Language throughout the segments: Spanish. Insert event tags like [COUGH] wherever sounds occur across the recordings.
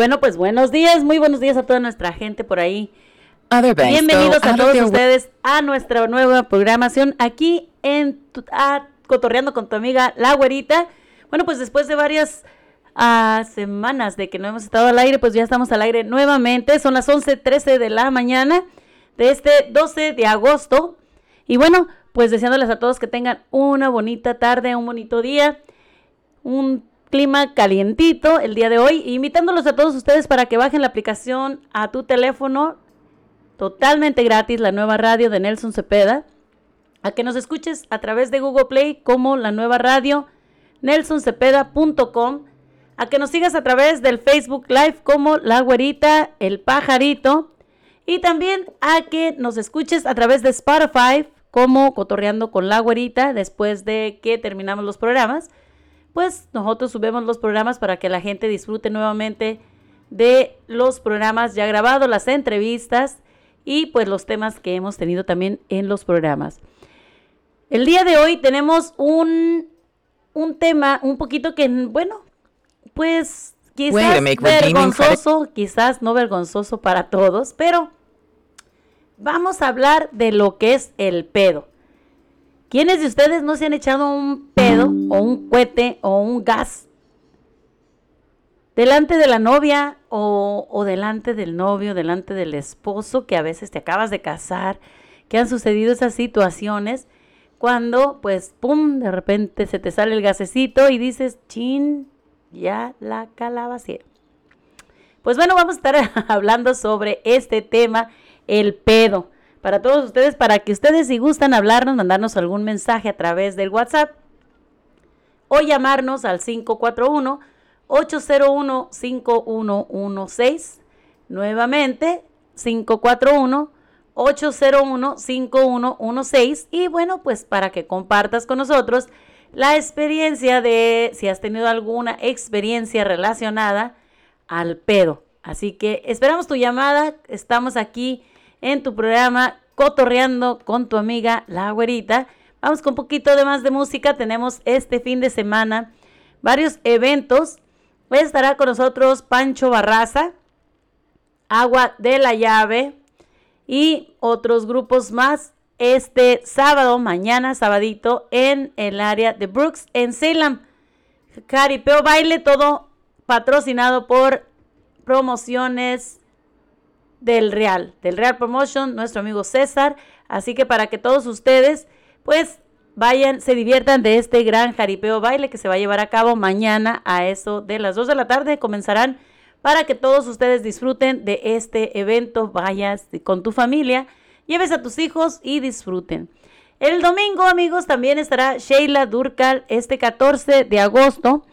bueno, pues buenos días, muy buenos días a toda nuestra gente por ahí. Bienvenidos a todos ustedes a nuestra nueva programación aquí en tu- a Cotorreando con tu amiga La Güerita. Bueno, pues después de varias ah, semanas de que no hemos estado al aire, pues ya estamos al aire nuevamente. Son las 11:13 de la mañana de este 12 de agosto. Y bueno, pues deseándoles a todos que tengan una bonita tarde, un bonito día, un clima calientito el día de hoy. Invitándolos a todos ustedes para que bajen la aplicación a tu teléfono totalmente gratis, la nueva radio de Nelson Cepeda. A que nos escuches a través de Google Play como la nueva radio nelsoncepeda.com. A que nos sigas a través del Facebook Live como La Güerita, El Pajarito. Y también a que nos escuches a través de Spotify como Cotorreando con La Güerita después de que terminamos los programas. Pues nosotros subimos los programas para que la gente disfrute nuevamente de los programas ya grabados, las entrevistas y pues los temas que hemos tenido también en los programas. El día de hoy tenemos un, un tema un poquito que, bueno, pues quizás vergonzoso, quizás no vergonzoso para todos, pero vamos a hablar de lo que es el pedo. ¿Quiénes de ustedes no se han echado un pedo o un cohete o un gas delante de la novia o, delante del novio, delante del esposo que a veces te acabas de casar, que han sucedido esas situaciones? cuando pues pum, de repente se te sale el gasecito y dices, chin, ya la calabacera. Pues bueno, vamos a estar [LAUGHS] hablando sobre este tema, el pedo. Para todos ustedes, para que ustedes si gustan hablarnos, mandarnos algún mensaje a través del WhatsApp o llamarnos al 541 801 5116. Nuevamente, 541 801-5116 y bueno, pues para que compartas con nosotros la experiencia de si has tenido alguna experiencia relacionada al pedo. Así que esperamos tu llamada, estamos aquí en tu programa Cotorreando con tu amiga La Güerita. Vamos con un poquito de más de música, tenemos este fin de semana varios eventos. Estará con nosotros Pancho Barraza, Agua de la Llave, y otros grupos más este sábado, mañana, sabadito, en el área de Brooks, en Salem. Caripeo Baile, todo patrocinado por promociones del Real, del Real Promotion, nuestro amigo César. Así que para que todos ustedes, pues, vayan, se diviertan de este gran jaripeo baile que se va a llevar a cabo mañana a eso de las 2 de la tarde. Comenzarán para que todos ustedes disfruten de este evento. Vayas con tu familia, lleves a tus hijos y disfruten. El domingo, amigos, también estará Sheila Durcal este 14 de agosto.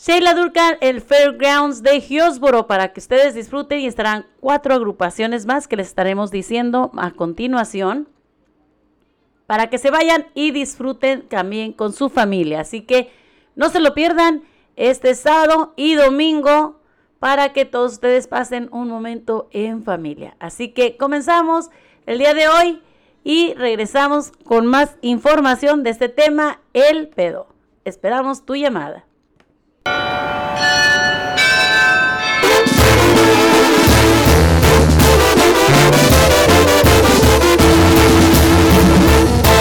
Sheila Durcal, el Fairgrounds de Hillsboro, para que ustedes disfruten y estarán cuatro agrupaciones más que les estaremos diciendo a continuación. Para que se vayan y disfruten también con su familia. Así que no se lo pierdan este sábado y domingo para que todos ustedes pasen un momento en familia. Así que comenzamos el día de hoy y regresamos con más información de este tema, el pedo. Esperamos tu llamada.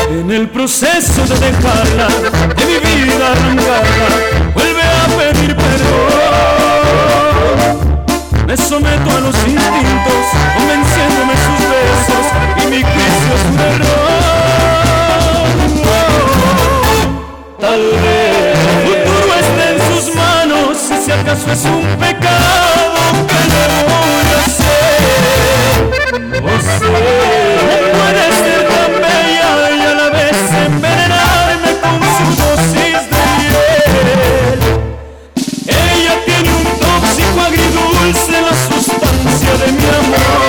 En el proceso de dejarla, de mi vida arrancarla, vuelve a pedir perdón. Me someto a los instintos, convenciéndome sus besos y mi juicio es un error. tal vez si acaso es un pecado, que le voy a hacer? O sea, puede ser tan bella y a la vez envenenarme con su dosis agridulce la sustancia de mi amor.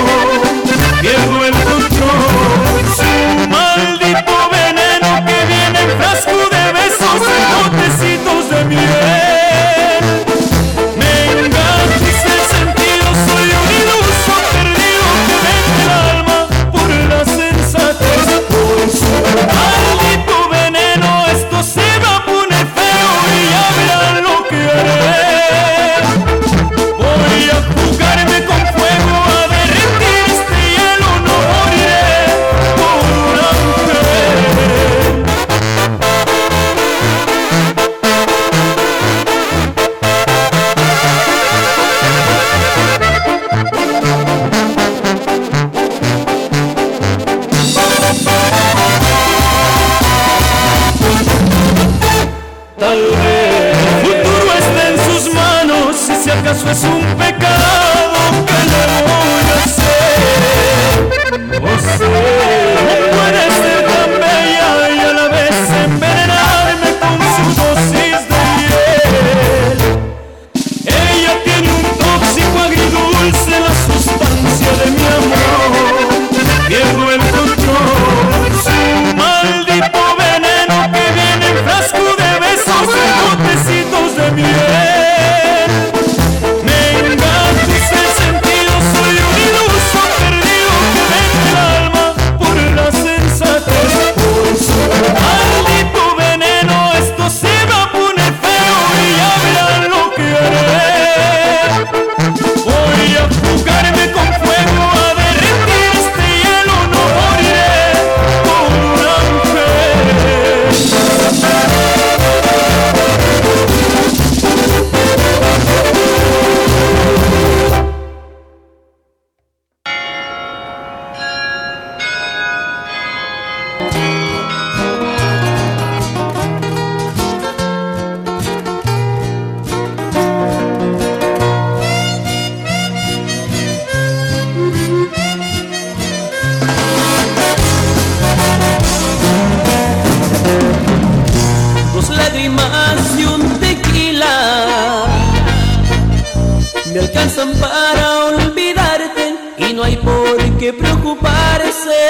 Preocuparse.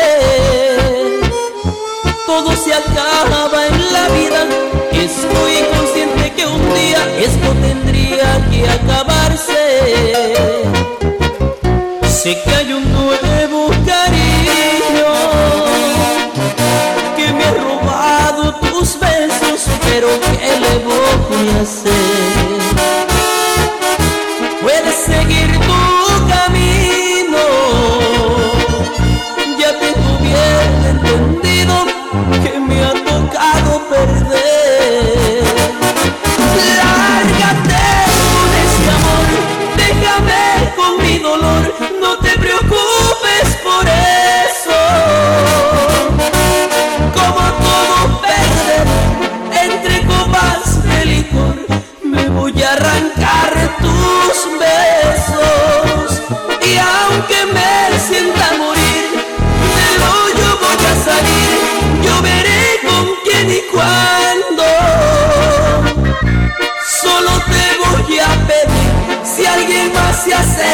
Todo se acaba en la vida. Estoy consciente que un día esto tendría que acabarse. Sé que hay un nuevo cariño que me ha robado tus besos, pero ¿qué le voy a hacer?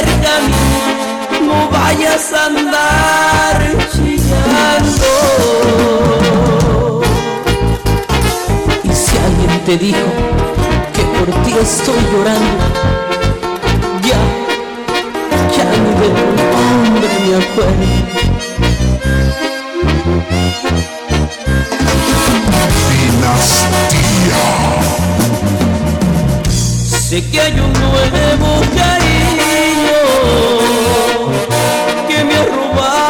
Mí, no vayas a andar chillando. Y si alguien te dijo que por ti estoy llorando, ya, ya ni de un hombre me acuerdo. Sé que hay un nuevo que me ha robado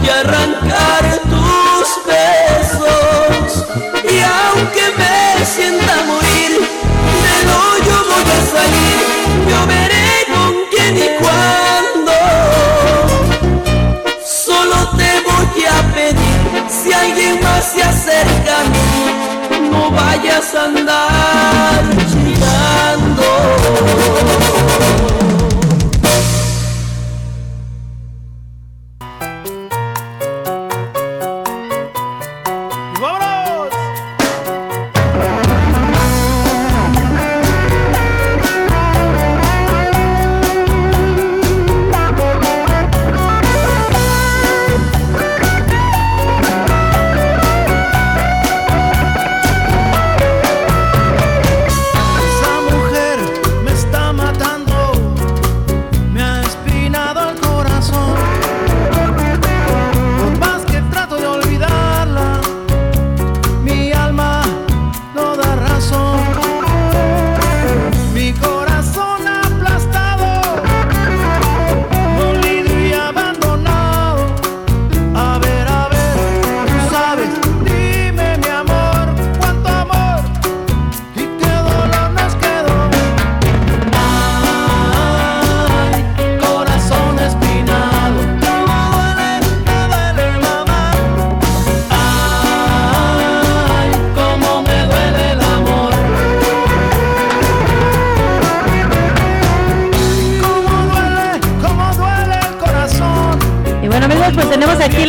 voy a arrancar tus besos. Y aunque me sienta morir, del hoyo voy a salir, yo veré con quién y cuándo. Solo te voy a pedir, si alguien más se acerca a mí, no vayas a andar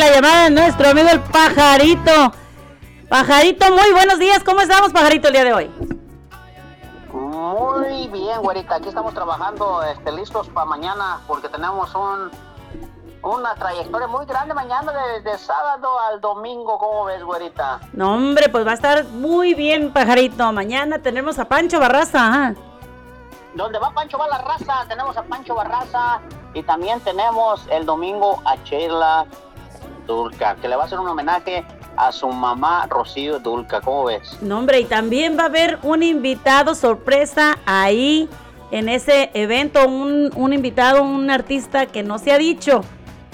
la llamada de nuestro amigo el pajarito. Pajarito, muy buenos días. ¿Cómo estamos, pajarito, el día de hoy? Muy bien, güerita. Aquí estamos trabajando, este, listos para mañana, porque tenemos un, una trayectoria muy grande mañana, desde sábado al domingo. ¿Cómo ves, güerita? No, hombre, pues va a estar muy bien, pajarito. Mañana tenemos a Pancho Barraza. ah. Donde va Pancho va la raza, tenemos a Pancho Barraza y también tenemos el domingo a Chela Dulca, que le va a hacer un homenaje a su mamá Rocío Dulca. ¿Cómo ves? No, hombre, y también va a haber un invitado sorpresa ahí en ese evento, un, un invitado, un artista que no se ha dicho.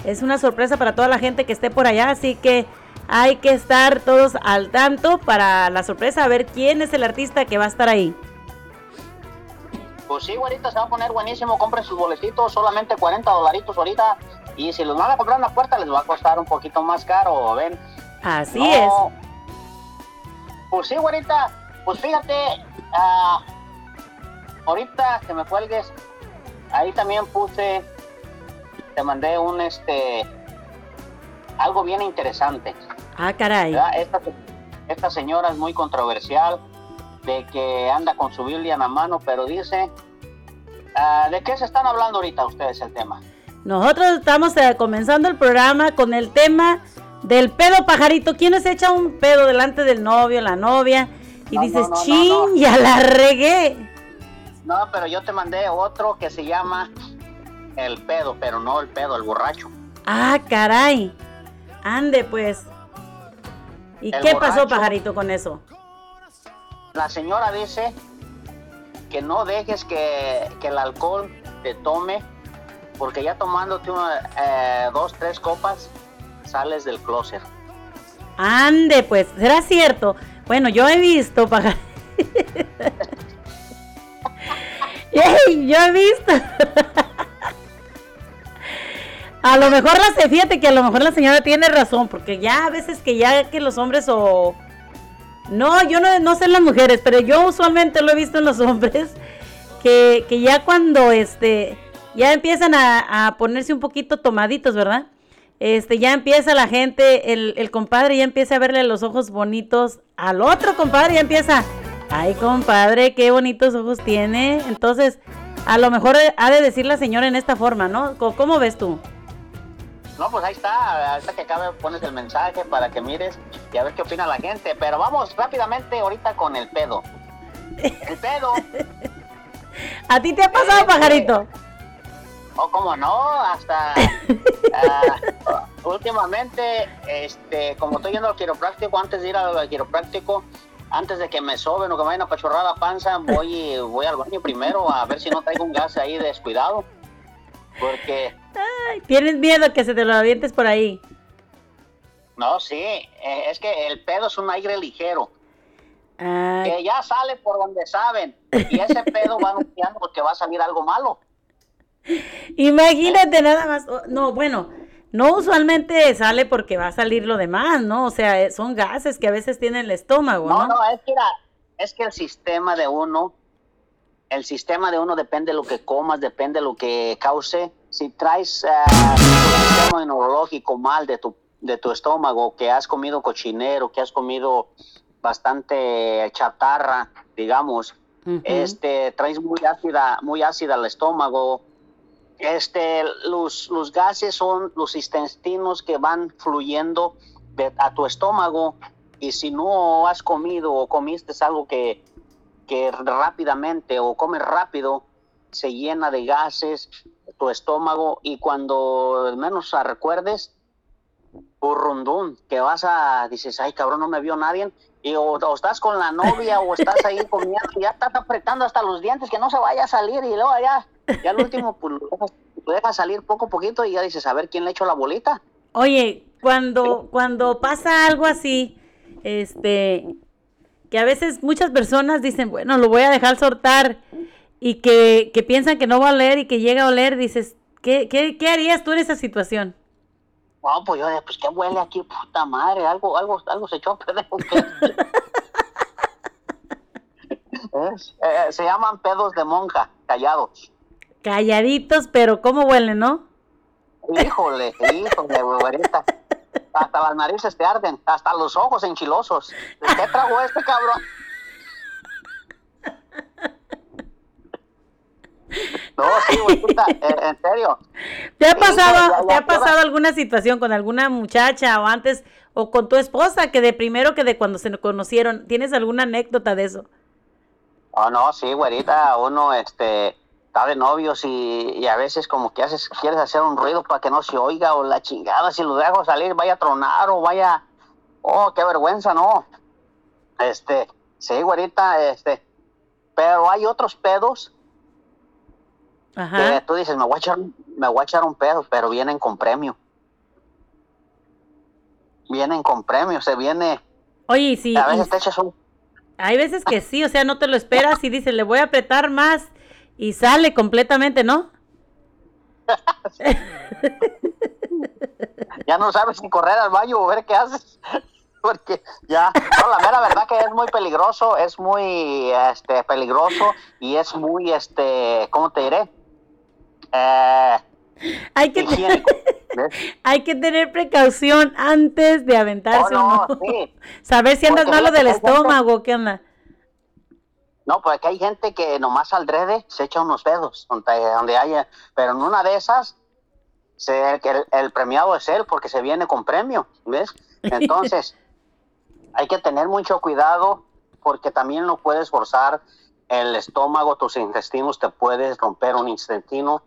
Es una sorpresa para toda la gente que esté por allá, así que hay que estar todos al tanto para la sorpresa, a ver quién es el artista que va a estar ahí. Pues sí, güerita, se va a poner buenísimo. Compren sus boletitos, solamente 40 dolaritos ahorita. Y si los van a comprar en la puerta, les va a costar un poquito más caro, ¿ven? Así No. es. Pues sí, güerita. Pues fíjate, ah, ahorita que me cuelgues, ahí también puse, te mandé un, este, algo bien interesante. Ah, caray. Esta, esta señora es muy controversial, de que anda con su Biblia en la mano, pero dice, ah, ¿de qué se están hablando ahorita ustedes el tema? Nosotros estamos eh, comenzando el programa con el tema del pedo pajarito. ¿Quién se echa un pedo delante del novio, la novia? Y No, dices, no, ya la regué. No, pero yo te mandé otro que se llama el pedo, pero no el pedo, el borracho. Ah, caray. Ande, pues. ¿Y El qué pasó, pajarito, con eso? La señora dice que no dejes que, que el alcohol te tome, porque ya tomándote una, eh, dos, tres copas, sales del closet. Ande, pues, ¿será cierto? Bueno, yo he visto, pajarito. [LAUGHS] Ey, yo he visto. A lo mejor la fíjate que a lo mejor la señora tiene razón, porque ya a veces que ya que los hombres o no, yo no, no sé las mujeres, pero yo usualmente lo he visto en los hombres que, que ya cuando este ya empiezan a, a ponerse un poquito tomaditos, ¿verdad? Este, ya empieza la gente, el, el compadre ya empieza a verle los ojos bonitos al otro compadre, ya empieza, ay compadre, qué bonitos ojos tiene. Entonces, a lo mejor ha de decir la señora en esta forma, ¿no? ¿Cómo, ves tú? No, pues ahí está, ahorita que acabe pones el mensaje para que mires y a ver qué opina la gente. Pero vamos rápidamente ahorita con el pedo. El pedo, [LAUGHS] ¿A ti te ha pasado, Eh, pajarito? O como no, hasta ah, últimamente, este, como estoy yendo al quiropráctico, antes de ir al quiropráctico, antes de que me soben o que me vayan a pachorrar la panza, voy, voy al baño primero a ver si no traigo un gas ahí descuidado. Porque Ay, Tienes miedo que se te lo avientes por ahí. No, sí, eh, es que el pedo es un aire ligero, Ay, que ya sale por donde saben, y ese pedo va anunciando porque va a salir algo malo. Imagínate nada más. No, bueno, no usualmente sale porque va a salir lo demás, ¿no? O sea, eh, son gases que a veces tiene el estómago, No, ¿no? no, es que, es que el sistema de uno, el sistema de uno depende de lo que comas, depende de lo que cause. Si traes eh, tu sistema inmunológico mal de tu, de tu estómago, que has comido cochinero, que has comido bastante chatarra, digamos, este traes muy ácida muy ácida el estómago este los, los gases son los intestinos que van fluyendo a tu estómago y si no has comido o comiste algo que, que rápidamente o comes rápido se llena de gases tu estómago y cuando menos recuerdes burrundún, que vas a, dices, ay cabrón, no me vio nadie, y o, o estás con la novia o estás ahí [LAUGHS] comiendo, y ya estás apretando hasta los dientes que no se vaya a salir, y luego ya, ya al último, pues lo dejas, lo dejas salir poco a poquito y ya dices, a ver quién le echó la bolita. Oye, cuando, cuando pasa algo así, este, que a veces muchas personas dicen, bueno, lo voy a dejar soltar, y que, que piensan que no va a oler y que llega a oler, dices, ¿qué, qué, qué harías tú en esa situación? No, pues yo, pues qué huele aquí, puta madre, algo, algo, algo se echó a perder. Es, [LAUGHS] [LAUGHS] eh, se llaman pedos de monja, callados. Calladitos, pero ¿cómo huelen, no? Híjole, híjole, güerita. Hasta las narices te arden, hasta los ojos enchilosos. ¿Qué trajo este cabrón? [LAUGHS] No, sí, eh, [LAUGHS] en serio. ¿Te ha pasado, ya- ya te ha pasado alguna situación con alguna muchacha o antes o con tu esposa que de primero que de cuando se conocieron? ¿Tienes alguna anécdota de eso? Oh, no, sí, güerita, uno, este, está de novios y, y a veces como que haces, quieres hacer un ruido para que no se oiga o la chingada, si lo dejo salir vaya a tronar o vaya, oh, qué vergüenza, no. Este, sí, güerita, este, pero hay otros pedos que Ajá. tú dices, me voy a echar, me voy a echar un pedo, pero vienen con premio. Vienen con premio, se viene, Oye, si a y veces te echas un, hay veces que sí, o sea, no te lo esperas y dices, le voy a apretar más y sale completamente, ¿no? [LAUGHS] ya no sabes si correr al baño o ver qué haces. [LAUGHS] Porque ya, no, la mera verdad que es muy peligroso, es muy este, peligroso y es muy, este, ¿cómo te diré? Hay que. ¿ves? [LAUGHS] hay que tener precaución antes de aventarse Oh, no, sí. [LAUGHS] Saber si andas Porque malo del hay gente- estómago, ¿qué onda? No, pues aquí hay gente que nomás al drede se echa unos dedos donde, donde haya, pero en una de esas se- el, el premiado es él porque se viene con premio, ¿ves? [LAUGHS] Entonces, hay que tener mucho cuidado porque también no puedes forzar el estómago, tus intestinos te puedes romper un intestino.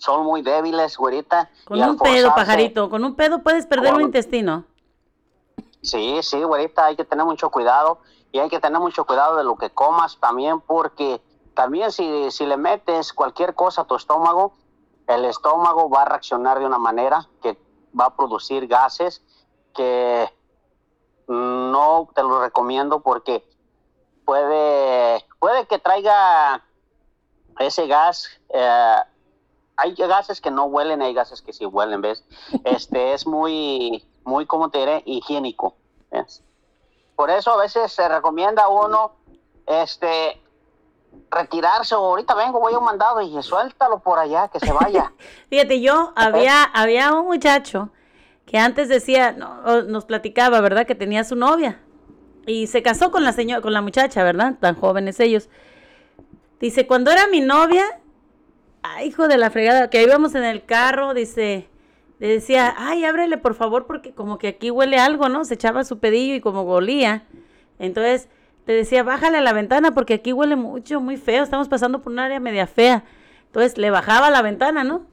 Son muy débiles, güerita. Con y un pedo, pajarito. Con un pedo puedes perder un intestino. Sí, sí, güerita, hay que tener mucho cuidado y hay que tener mucho cuidado de lo que comas también porque también si, si le metes cualquier cosa a tu estómago, el estómago va a reaccionar de una manera que va a producir gases que no te lo recomiendo porque puede, puede que traiga ese gas. eh, hay gases que no huelen, hay gases que sí huelen, ¿ves? Este es muy, muy, ¿cómo te diré? Higiénico, ¿ves? Por eso a veces se recomienda a uno, este, retirarse. o Ahorita vengo, voy a un mandado y suéltalo por allá, que se vaya. [LAUGHS] Fíjate, yo había, había un muchacho que antes decía, no, nos platicaba, ¿verdad? Que tenía su novia y se casó con la señora, con la muchacha, ¿verdad? Tan jóvenes ellos. Dice, cuando era mi novia, ay, hijo de la fregada, que íbamos en el carro, dice, le decía, ay, ábrele por favor, porque como que aquí huele algo, ¿no? Se echaba su pedillo y como golía. Entonces, te decía, bájale a la ventana porque aquí huele mucho, muy feo, estamos pasando por un área media fea. Entonces, le bajaba la ventana, ¿no?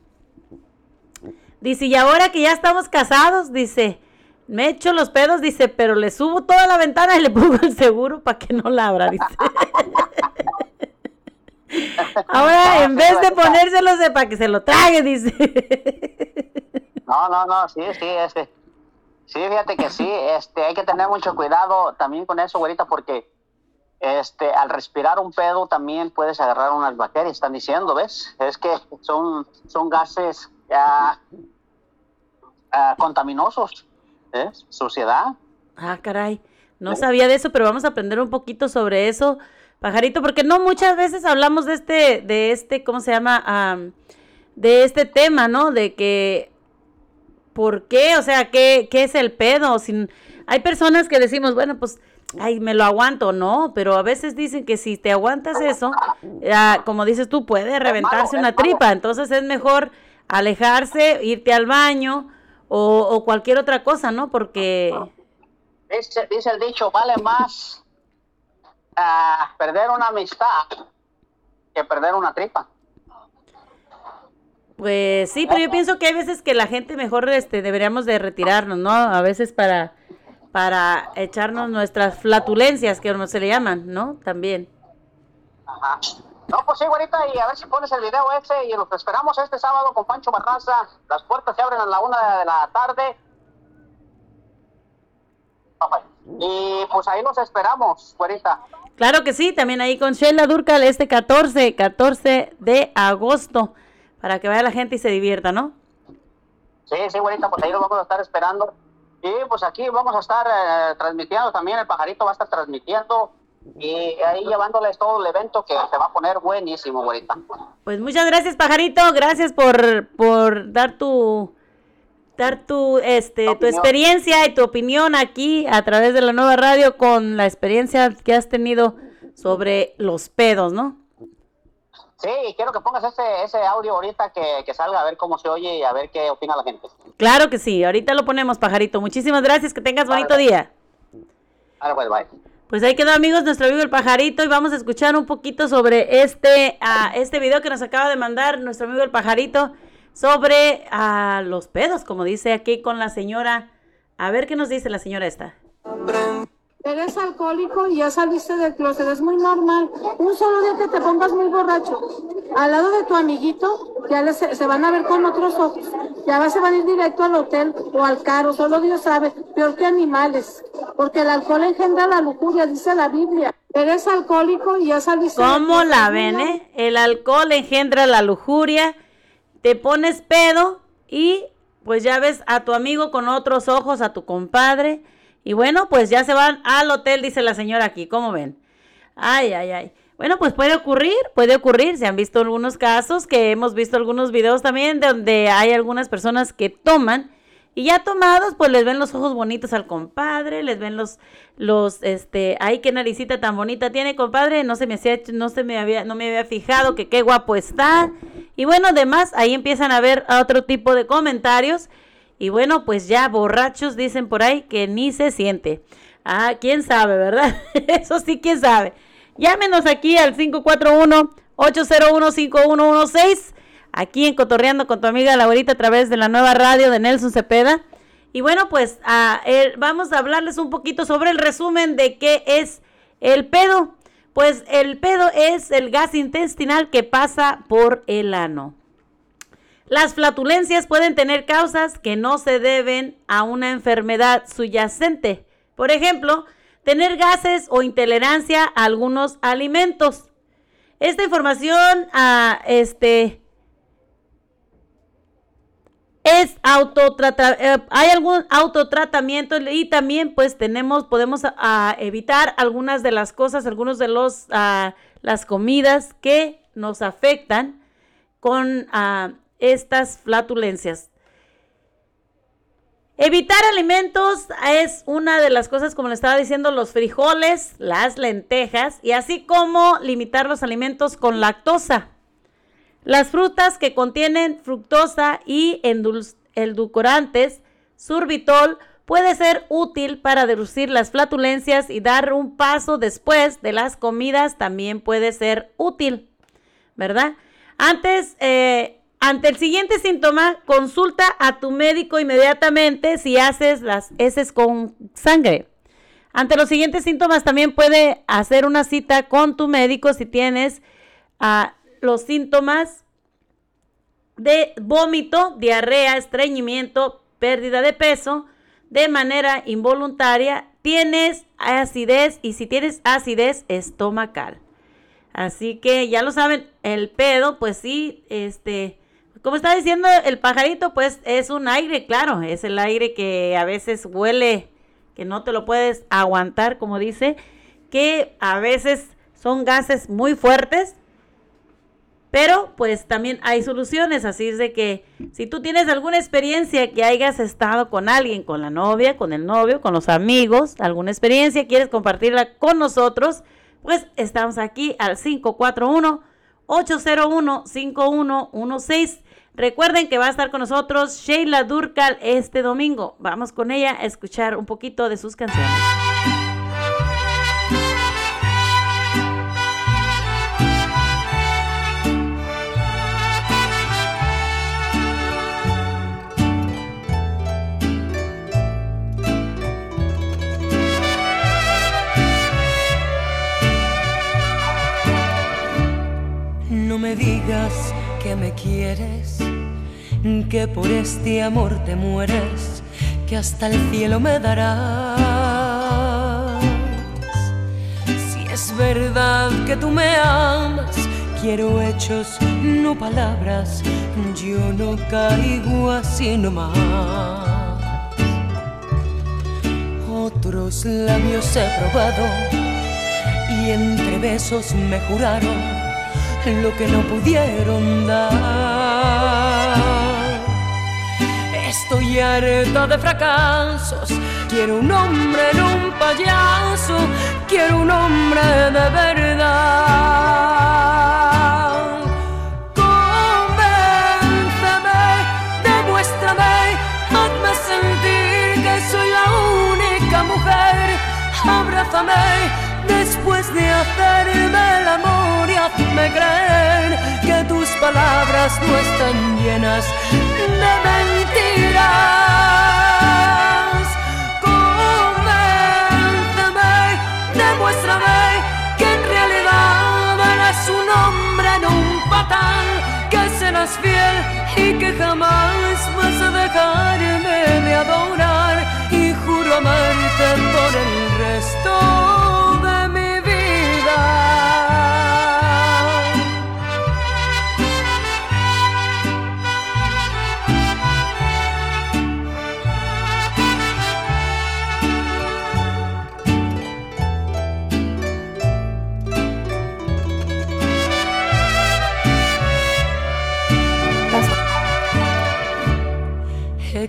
Dice, y ahora que ya estamos casados, dice, me echo los pedos, dice, pero le subo toda la ventana y le pongo el seguro para que no la abra, dice. [LAUGHS] [LAUGHS] Ahora, en vez de ponérselo, para que se lo trague, dice. No, no, no, sí, sí, este. Sí, fíjate que sí, este, hay que tener mucho cuidado también con eso, güerita, porque este, al respirar un pedo también puedes agarrar unas bacterias, están diciendo, ¿ves? Es que son, son gases ah, ah, contaminosos, ¿ves? Suciedad. Ah, caray. No sabía de eso, pero vamos a aprender un poquito sobre eso, pajarito, porque no muchas veces hablamos de este, de este, ¿cómo se llama? Am, de este tema, ¿no? De que, ¿por qué? O sea, ¿qué, qué es el pedo? Sin, hay personas que decimos, bueno, pues, ay, me lo aguanto, no, pero a veces dicen que si te aguantas eso, ah, como dices tú, puede reventarse una tripa, entonces es mejor alejarse, irte al baño o, cualquier otra cosa, ¿no? Porque... Dice el dicho, vale más ah, perder una amistad que perder una tripa. Pues sí, pero yo pienso que hay veces que la gente mejor este deberíamos de retirarnos, ¿no? A veces para para echarnos nuestras flatulencias que no se le llaman, ¿no? También. Ajá. No, pues sí, güerita, y a ver si pones el video ese y los esperamos este sábado con Pancho Barraza. Las puertas se abren a la una de la tarde. Y pues ahí los esperamos, güerita. Claro que sí, también ahí con Sheila Durcal este 14, 14 de agosto, para que vaya la gente y se divierta, ¿no? Sí, sí, güerita, pues ahí los vamos a estar esperando. Y pues aquí vamos a estar eh, transmitiendo también, el pajarito va a estar transmitiendo y ahí llevándoles todo el evento que se va a poner buenísimo, güerita. Pues muchas gracias, pajarito, gracias por, por dar tu dar tu este tu experiencia y tu opinión aquí a través de la nueva radio con la experiencia que has tenido sobre los pedos, ¿no? Sí, y quiero que pongas ese, ese audio ahorita que, que salga a ver cómo se oye y a ver qué opina la gente. Claro que sí, ahorita lo ponemos, pajarito. Muchísimas gracias, que tengas bonito Vale. día. Ahora pues, bye. Pues ahí quedó amigos nuestro amigo el pajarito y vamos a escuchar un poquito sobre este, ah, este video que nos acaba de mandar nuestro amigo el pajarito sobre ah, los pedos, como dice aquí con la señora. A ver qué nos dice la señora esta. Eres alcohólico y ya saliste del closet, es muy normal. Un solo día que te pongas muy borracho, al lado de tu amiguito, ya les, se van a ver con otros ojos. Ya se van a ir directo al hotel o al carro, solo Dios sabe, peor que animales. Porque el alcohol engendra la lujuria, dice la Biblia. Eres alcohólico y ya saliste. ¿Cómo la ven, eh? El alcohol engendra la lujuria, te pones pedo y pues ya ves a tu amigo con otros ojos, a tu compadre y bueno, pues ya se van al hotel, dice la señora aquí, ¿cómo ven? Ay, ay, ay. Bueno, pues puede ocurrir, puede ocurrir. Se han visto algunos casos, que hemos visto algunos videos también, donde hay algunas personas que toman y ya tomados, pues les ven los ojos bonitos al compadre, les ven los, los, este, ay, qué naricita tan bonita tiene, compadre, no se me hacía, no se me había, no me había fijado que qué guapo está. Y bueno, además, ahí empiezan a ver otro tipo de comentarios y bueno, pues ya borrachos dicen por ahí que ni se siente. Ah, quién sabe, ¿verdad? [LAUGHS] Eso sí, quién sabe. Llámenos aquí al 541-801-5116, aquí en Cotorreando con tu amiga Laurita a través de la nueva radio de Nelson Cepeda. Y bueno, pues vamos a hablarles un poquito sobre el resumen de qué es el pedo. Pues el pedo es el gas intestinal que pasa por el ano. Las flatulencias pueden tener causas que no se deben a una enfermedad subyacente. Por ejemplo, tener gases o intolerancia a algunos alimentos. Esta información ah, este, es eh, hay algún autotratamiento y también pues tenemos, podemos evitar algunas de las cosas, algunos de los, las comidas que nos afectan con estas flatulencias. Evitar alimentos es una de las cosas, como le estaba diciendo, los frijoles, las lentejas y así como limitar los alimentos con lactosa. Las frutas que contienen fructosa y edulcorantes, sorbitol, puede ser útil para reducir las flatulencias y dar un paso después de las comidas también puede ser útil, ¿verdad? Antes, eh, ante el siguiente síntoma, consulta a tu médico inmediatamente si haces las heces con sangre. Ante los siguientes síntomas también puede hacer una cita con tu médico si tienes ah, los síntomas de vómito, diarrea, estreñimiento, pérdida de peso de manera involuntaria, tienes acidez y si tienes acidez estomacal. Así que ya lo saben, el pedo, pues sí, este, como está diciendo el pajarito, pues es un aire, claro, es el aire que a veces huele, que no te lo puedes aguantar, como dice, que a veces son gases muy fuertes, pero pues también hay soluciones, así es de que si tú tienes alguna experiencia que hayas estado con alguien, con la novia, con el novio, con los amigos, alguna experiencia, quieres compartirla con nosotros, pues estamos aquí al 541 801 5116 Recuerden que va a estar con nosotros Sheila Durcal este domingo. Vamos con ella a escuchar un poquito de sus canciones. Me digas que me quieres, que por este amor te mueres, que hasta el cielo me darás. Si es verdad que tú me amas, quiero hechos, no palabras, yo no caigo así nomás. Otros labios he probado y entre besos me juraron lo que no pudieron dar. Estoy harta de fracasos, quiero un hombre, en un payaso, quiero un hombre de verdad. Convénceme, demuéstrame, hazme sentir que soy la única mujer, abrázame después de hacerme el amor y hazme creer que tus palabras no están llenas de mentiras. Convénceme, demuéstrame que en realidad eres un hombre no un patán, que serás fiel y que jamás vas a dejarme de adorar y juro amarte por el resto.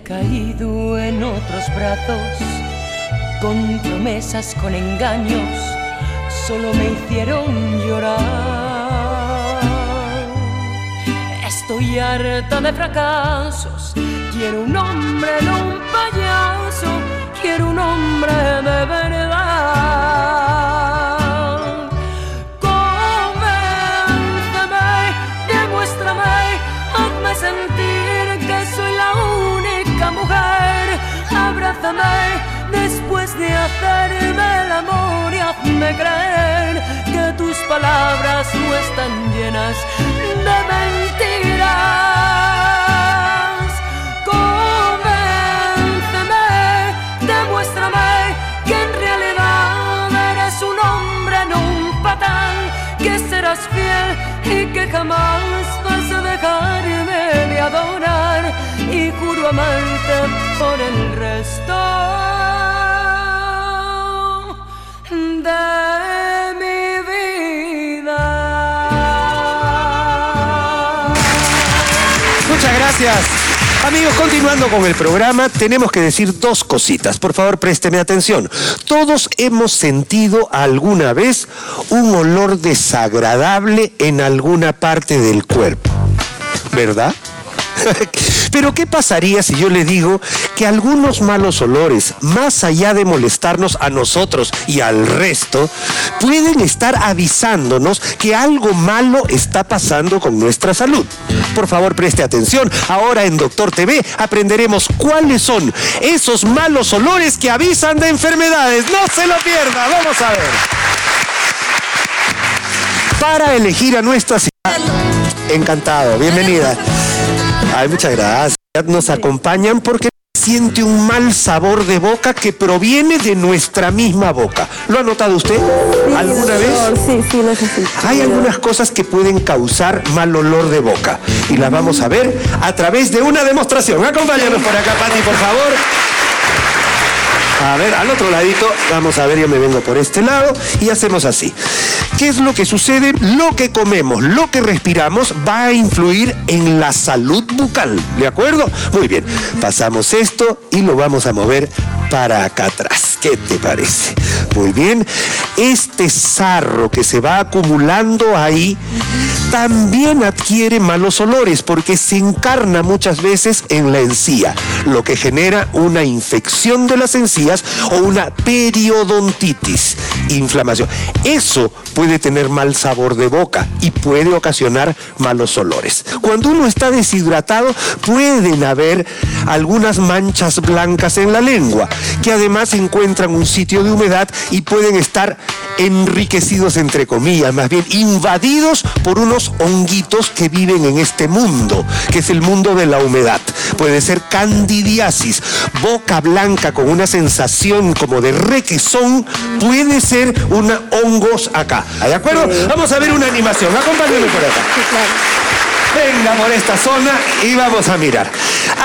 Caído en otros brazos, con promesas, con engaños, solo me hicieron llorar. Estoy harta de fracasos, quiero un hombre, no un payaso, quiero un hombre de verdad. Abrázame después de hacerme el amor y hazme creer que tus palabras no están llenas de mentiras. Convénceme, demuéstrame que en realidad eres un hombre, no un patán, que serás fiel y que jamás vas a dejarme de adorar juro por el resto de mi vida. Muchas gracias. Amigos, continuando con el programa, tenemos que decir dos cositas. Por favor, présteme atención. Todos hemos sentido alguna vez un olor desagradable en alguna parte del cuerpo, ¿verdad? [LAUGHS] Pero ¿qué pasaría si yo le digo que algunos malos olores, más allá de molestarnos a nosotros y al resto, pueden estar avisándonos que algo malo está pasando con nuestra salud? Por favor, preste atención. Ahora en Doctor TV aprenderemos cuáles son esos malos olores que avisan de enfermedades. No se lo pierda. Vamos a ver. Para elegir a nuestra Encantado, bienvenida. Ay, muchas gracias. Nos acompañan porque siente un mal sabor de boca que proviene de nuestra misma boca. ¿Lo ha notado usted alguna vez? Sí, sí, lo necesito. Hay algunas cosas que pueden causar mal olor de boca y las vamos a ver a través de una demostración. Acompáñanos por acá, Pati, por favor. A ver, al otro ladito, vamos a ver, yo me vengo por este lado y hacemos así. ¿Qué es lo que sucede? Lo que comemos, lo que respiramos va a influir en la salud bucal, ¿de acuerdo? Muy bien, pasamos esto y lo vamos a mover para acá atrás. ¿Qué te parece? Muy bien, este sarro que se va acumulando ahí también adquiere malos olores porque se encarna muchas veces en la encía, lo que genera una infección de las encías o una periodontitis, inflamación. Eso puede tener mal sabor de boca y puede ocasionar malos olores. Cuando uno está deshidratado, pueden haber algunas manchas blancas en la lengua, que además encuentran un sitio de humedad y pueden estar enriquecidos, entre comillas, más bien invadidos por unos honguitos que viven en este mundo, que es el mundo de la humedad. Puede ser candidiasis, boca blanca con una sensación como de requesón, puede ser una hongos acá. ¿De acuerdo? Vamos a ver una animación. Acompáñenme por acá. Venga por esta zona y vamos a mirar.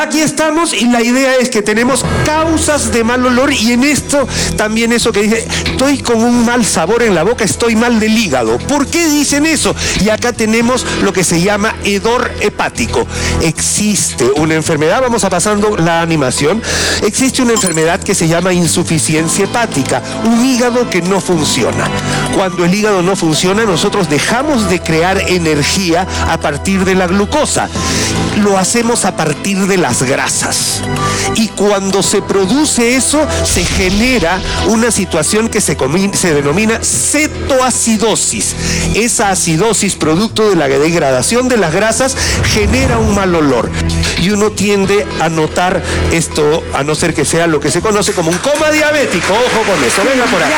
Aquí estamos y la idea es que tenemos causas de mal olor y en esto también eso que dice, estoy con un mal sabor en la boca, estoy mal del hígado. ¿Por qué dicen eso? Y acá tenemos lo que se llama hedor hepático. Existe una enfermedad, vamos a pasando la animación, existe una enfermedad que se llama insuficiencia hepática, un hígado que no funciona. Cuando el hígado no funciona, nosotros dejamos de crear energía a partir de la glucosa. Lo hacemos a partir de las grasas. Y cuando se produce eso, se genera una situación que se, se denomina cetoacidosis. Esa acidosis, producto de la degradación de las grasas, genera un mal olor. Y uno tiende a notar esto, a no ser que sea lo que se conoce como un coma diabético. Ojo con eso. Venga por acá.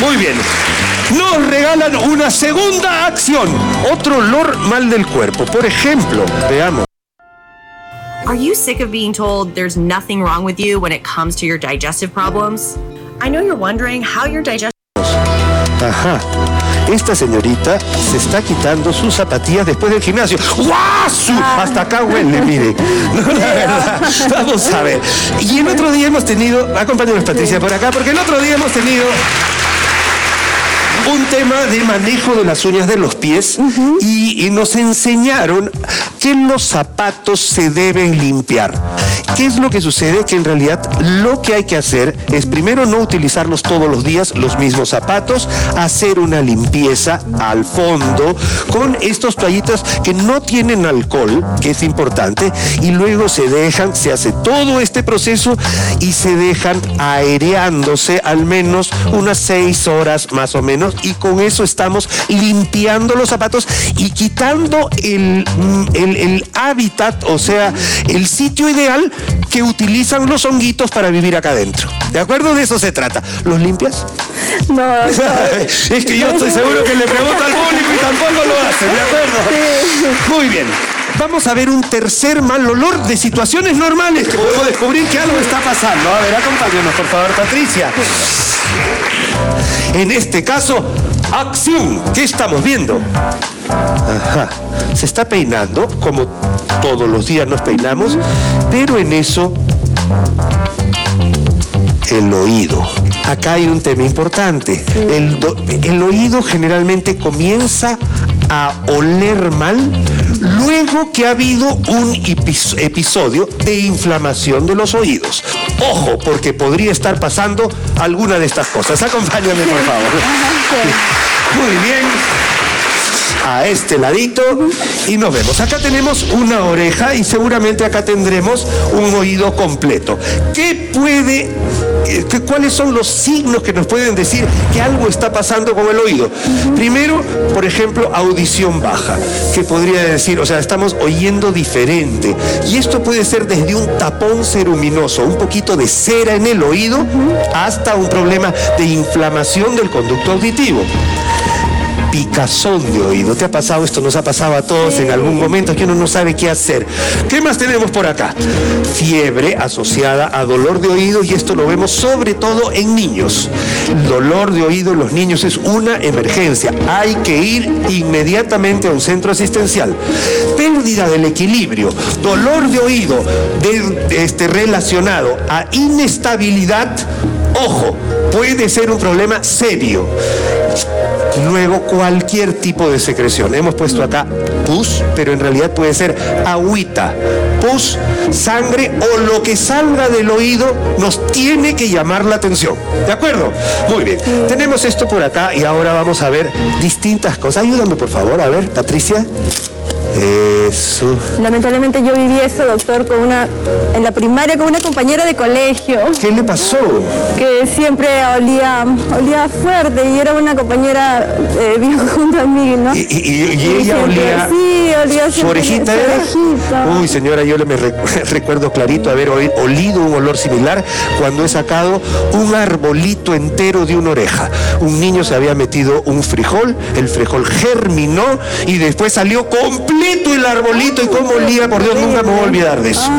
Muy bien. Nos regalan una segunda acción. Otro olor mal del cuerpo. Por ejemplo, veamos. Are you sick of being told there's nothing wrong with you when it comes to your digestive problems? I know you're wondering how your digestive Ajá. Esta señorita se está quitando sus zapatillas después del gimnasio. ¡Guasu! Hasta acá huele, mire. No, la verdad. [LAUGHS] Vamos a ver. Y el otro día hemos tenido, acompáñanos Patricia por acá, porque el otro día hemos tenido un tema de manejo de las uñas de los pies y, y nos enseñaron que los zapatos se deben limpiar. ¿Qué es lo que sucede? Que en realidad lo que hay que hacer es primero no utilizarlos todos los días los mismos zapatos, hacer una limpieza al fondo con estos toallitas que no tienen alcohol, que es importante, y luego se dejan, se hace todo este proceso y se dejan aereándose al menos unas seis horas más o menos y con eso estamos limpiando los zapatos y quitando el, el- el hábitat, o sea, el sitio ideal que utilizan los honguitos para vivir acá adentro. ¿De acuerdo? De eso se trata. ¿Los limpias? No, [LAUGHS] es que yo estoy seguro que le pregunto al público y tampoco lo hacen, ¿de acuerdo? Muy bien. Vamos a ver un tercer mal olor de situaciones normales que podemos descubrir que algo está pasando. A ver, acompáñanos, por favor, Patricia. En este caso, acción. ¿Qué estamos viendo? Ajá. Se está peinando, como todos los días nos peinamos, pero en eso el oído. Acá hay un tema importante. El, el oído generalmente comienza a oler mal luego que ha habido un epis- episodio de inflamación de los oídos. Ojo, porque podría estar pasando alguna de estas cosas. Acompáñame, por favor. [LAUGHS] Muy bien a este ladito y nos vemos. Acá tenemos una oreja y seguramente acá tendremos un oído completo. ¿Qué puede, cuáles son los signos que nos pueden decir que algo está pasando con el oído? Primero, por ejemplo, audición baja, que podría decir, o sea, estamos oyendo diferente. Y esto puede ser desde un tapón ceruminoso, un poquito de cera en el oído, hasta un problema de inflamación del conducto auditivo picazón de oído. ¿Te ha pasado esto? Nos ha pasado a todos en algún momento que uno no sabe qué hacer. ¿Qué más tenemos por acá? Fiebre asociada a dolor de oído y esto lo vemos sobre todo en niños. El dolor de oído en los niños es una emergencia. Hay que ir inmediatamente a un centro asistencial. Pérdida del equilibrio, dolor de oído de- este, relacionado a inestabilidad. Ojo, puede ser un problema serio. Luego cualquier tipo de secreción. Hemos puesto acá pus, pero en realidad puede ser agüita, pus, sangre o lo que salga del oído nos tiene que llamar la atención. ¿De acuerdo? Muy bien. Tenemos esto por acá y ahora vamos a ver distintas cosas. Ayúdame por favor, a ver, Patricia. Eso. Lamentablemente yo viví eso, doctor, con una, en la primaria con una compañera de colegio ¿Qué le pasó? que siempre olía, olía fuerte y era una compañera eh, [LAUGHS] bien junto a mí, ¿no? Y, y- y- y ella siempre- olía. Sí, olía ¿Su orejita era? orejita. Uy, señora, yo le me recu- [LAUGHS] recuerdo clarito haber olido un olor similar cuando he sacado un arbolito entero de una oreja. Un niño se había metido un frijol, el frijol germinó y después salió completo el arbolito y cómo olía, por Dios, nunca me voy a olvidar de eso.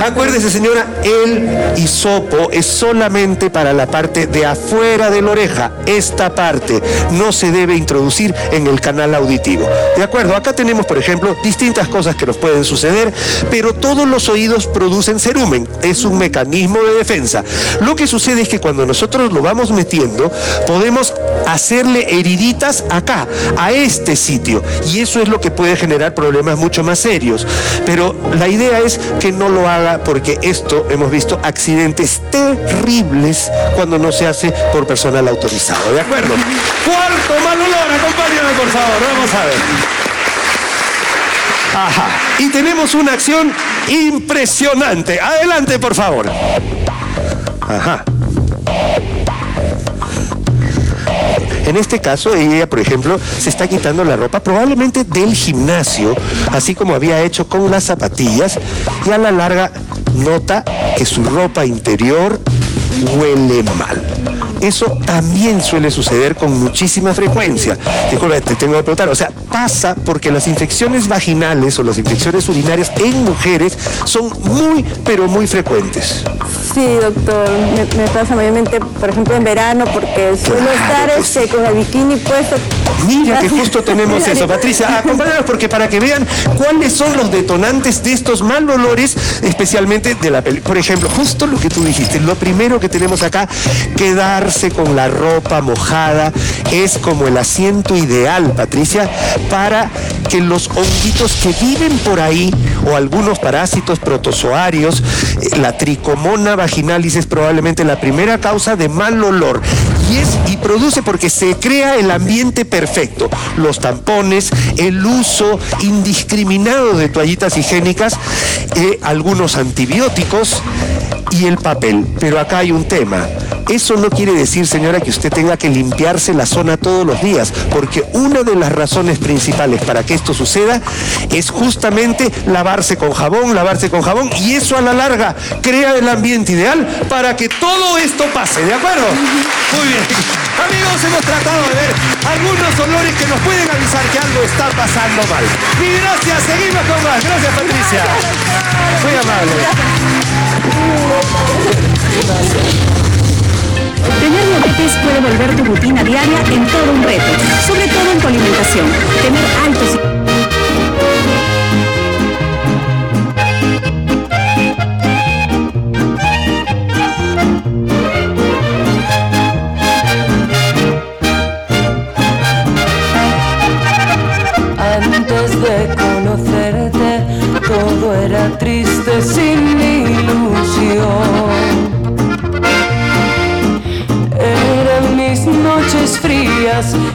Acuérdese, señora, el hisopo es solamente para la parte de afuera de la oreja. Esta parte no se debe introducir en el canal auditivo. ¿De acuerdo? Acá tenemos, por ejemplo, distintas cosas que nos pueden suceder, pero todos los oídos producen cerumen. Es un mecanismo de defensa. Lo que sucede es que cuando nosotros lo vamos metiendo, podemos hacerle heriditas acá, a este sitio. Y eso es lo que puede generar problemas mucho más serios. Pero la idea es que no lo haga porque esto hemos visto accidentes terribles cuando no se hace por personal autorizado. ¿De acuerdo? Cuarto mal olor, acompáñame por favor, vamos a ver. Ajá. Y tenemos una acción impresionante. Adelante, por favor. Ajá. En este caso, ella, por ejemplo, se está quitando la ropa probablemente del gimnasio, así como había hecho con las zapatillas, y a la larga nota que su ropa interior huele mal. Eso también suele suceder con muchísima frecuencia. Disculpe, te tengo que preguntar, o sea, pasa porque las infecciones vaginales o las infecciones urinarias en mujeres son muy, pero muy frecuentes. Sí, doctor, me, me pasa mayormente, por ejemplo, en verano, porque suelo Claro, estar este, con el bikini puesto. Mira que [LAUGHS] justo tenemos eso, Patricia. Acompáñanos porque para que vean cuáles son los detonantes de estos mal olores, especialmente de la peli. Por ejemplo, justo lo que tú dijiste, lo primero que tenemos acá, con la ropa mojada, es como el asiento ideal, Patricia, para que los honguitos que viven por ahí, o algunos parásitos protozoarios, eh, la tricomona vaginalis es probablemente la primera causa de mal olor. Y es y produce porque se crea el ambiente perfecto. Los tampones, el uso indiscriminado de toallitas higiénicas, eh, algunos antibióticos y el papel. Pero acá hay un tema. Eso no quiere decir, señora, que usted tenga que limpiarse la zona todos los días, porque una de las razones principales para que esto suceda es justamente lavarse con jabón, lavarse con jabón, y eso a la larga crea el ambiente ideal para que todo esto pase, ¿de acuerdo? Muy bien. Amigos, hemos tratado de ver algunos olores que nos pueden avisar que algo está pasando mal. Y gracias, seguimos con más. Gracias, Patricia. Muy amable. Tener diabetes puede volver tu rutina diaria en todo un reto, sobre todo en tu alimentación. Tener altos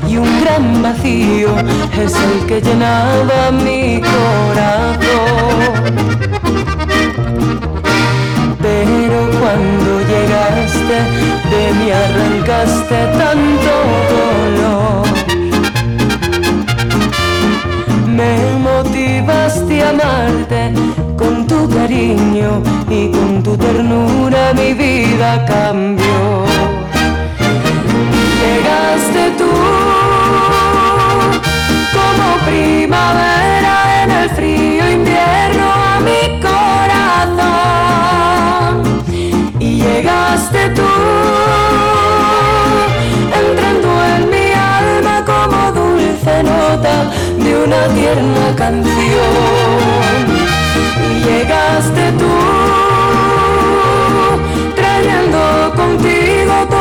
y un gran vacío es el que llenaba mi corazón. Pero cuando llegaste, de mí arrancaste tanto dolor. Me motivaste a amarte con tu cariño y con tu ternura mi vida cambió. Llegaste tú como primavera en el frío invierno a mi corazón. Y llegaste tú entrando en mi alma como dulce nota de una tierna canción. Y llegaste tú trayendo contigo todo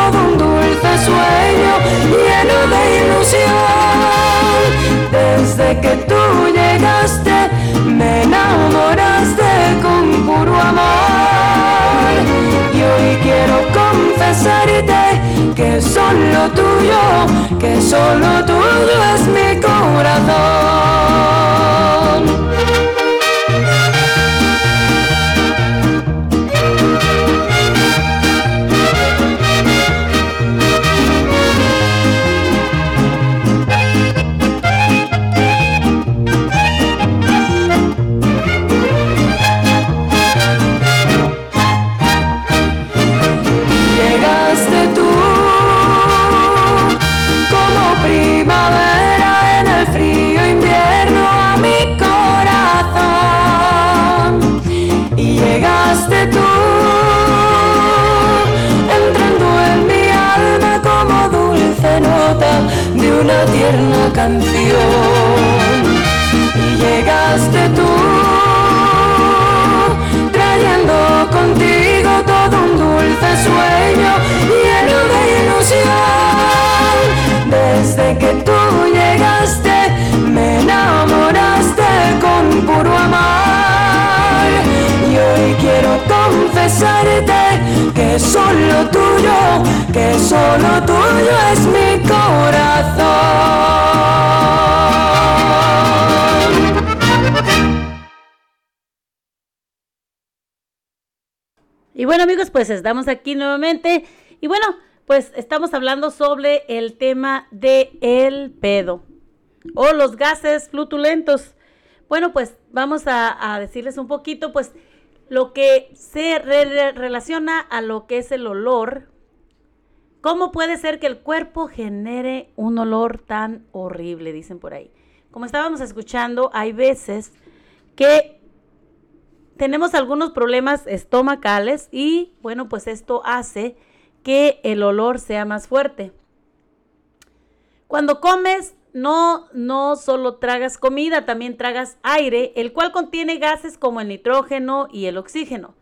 Que tú llegaste me enamoraste con puro amor. Y hoy quiero confesarte que solo tuyo, que solo tuyo es mi corazón. Una tierna canción. Y llegaste tú trayendo contigo todo un dulce sueño lleno de ilusión. Desde que tú confesarte que solo tuyo, que solo tuyo es mi corazón. Y bueno amigos, pues estamos aquí nuevamente. Y bueno, pues estamos hablando sobre el tema de el pedo o los gases flutulentos. Bueno, pues vamos a decirles un poquito, pues lo que se re- re- relaciona a lo que es el olor ¿Cómo puede ser que el cuerpo genere un olor tan horrible? Dicen por ahí. Como estábamos escuchando, hay veces que tenemos algunos problemas estomacales y bueno, pues esto hace que el olor sea más fuerte. Cuando comes, no, no solo tragas comida, también tragas aire, el cual contiene gases como el nitrógeno y el oxígeno.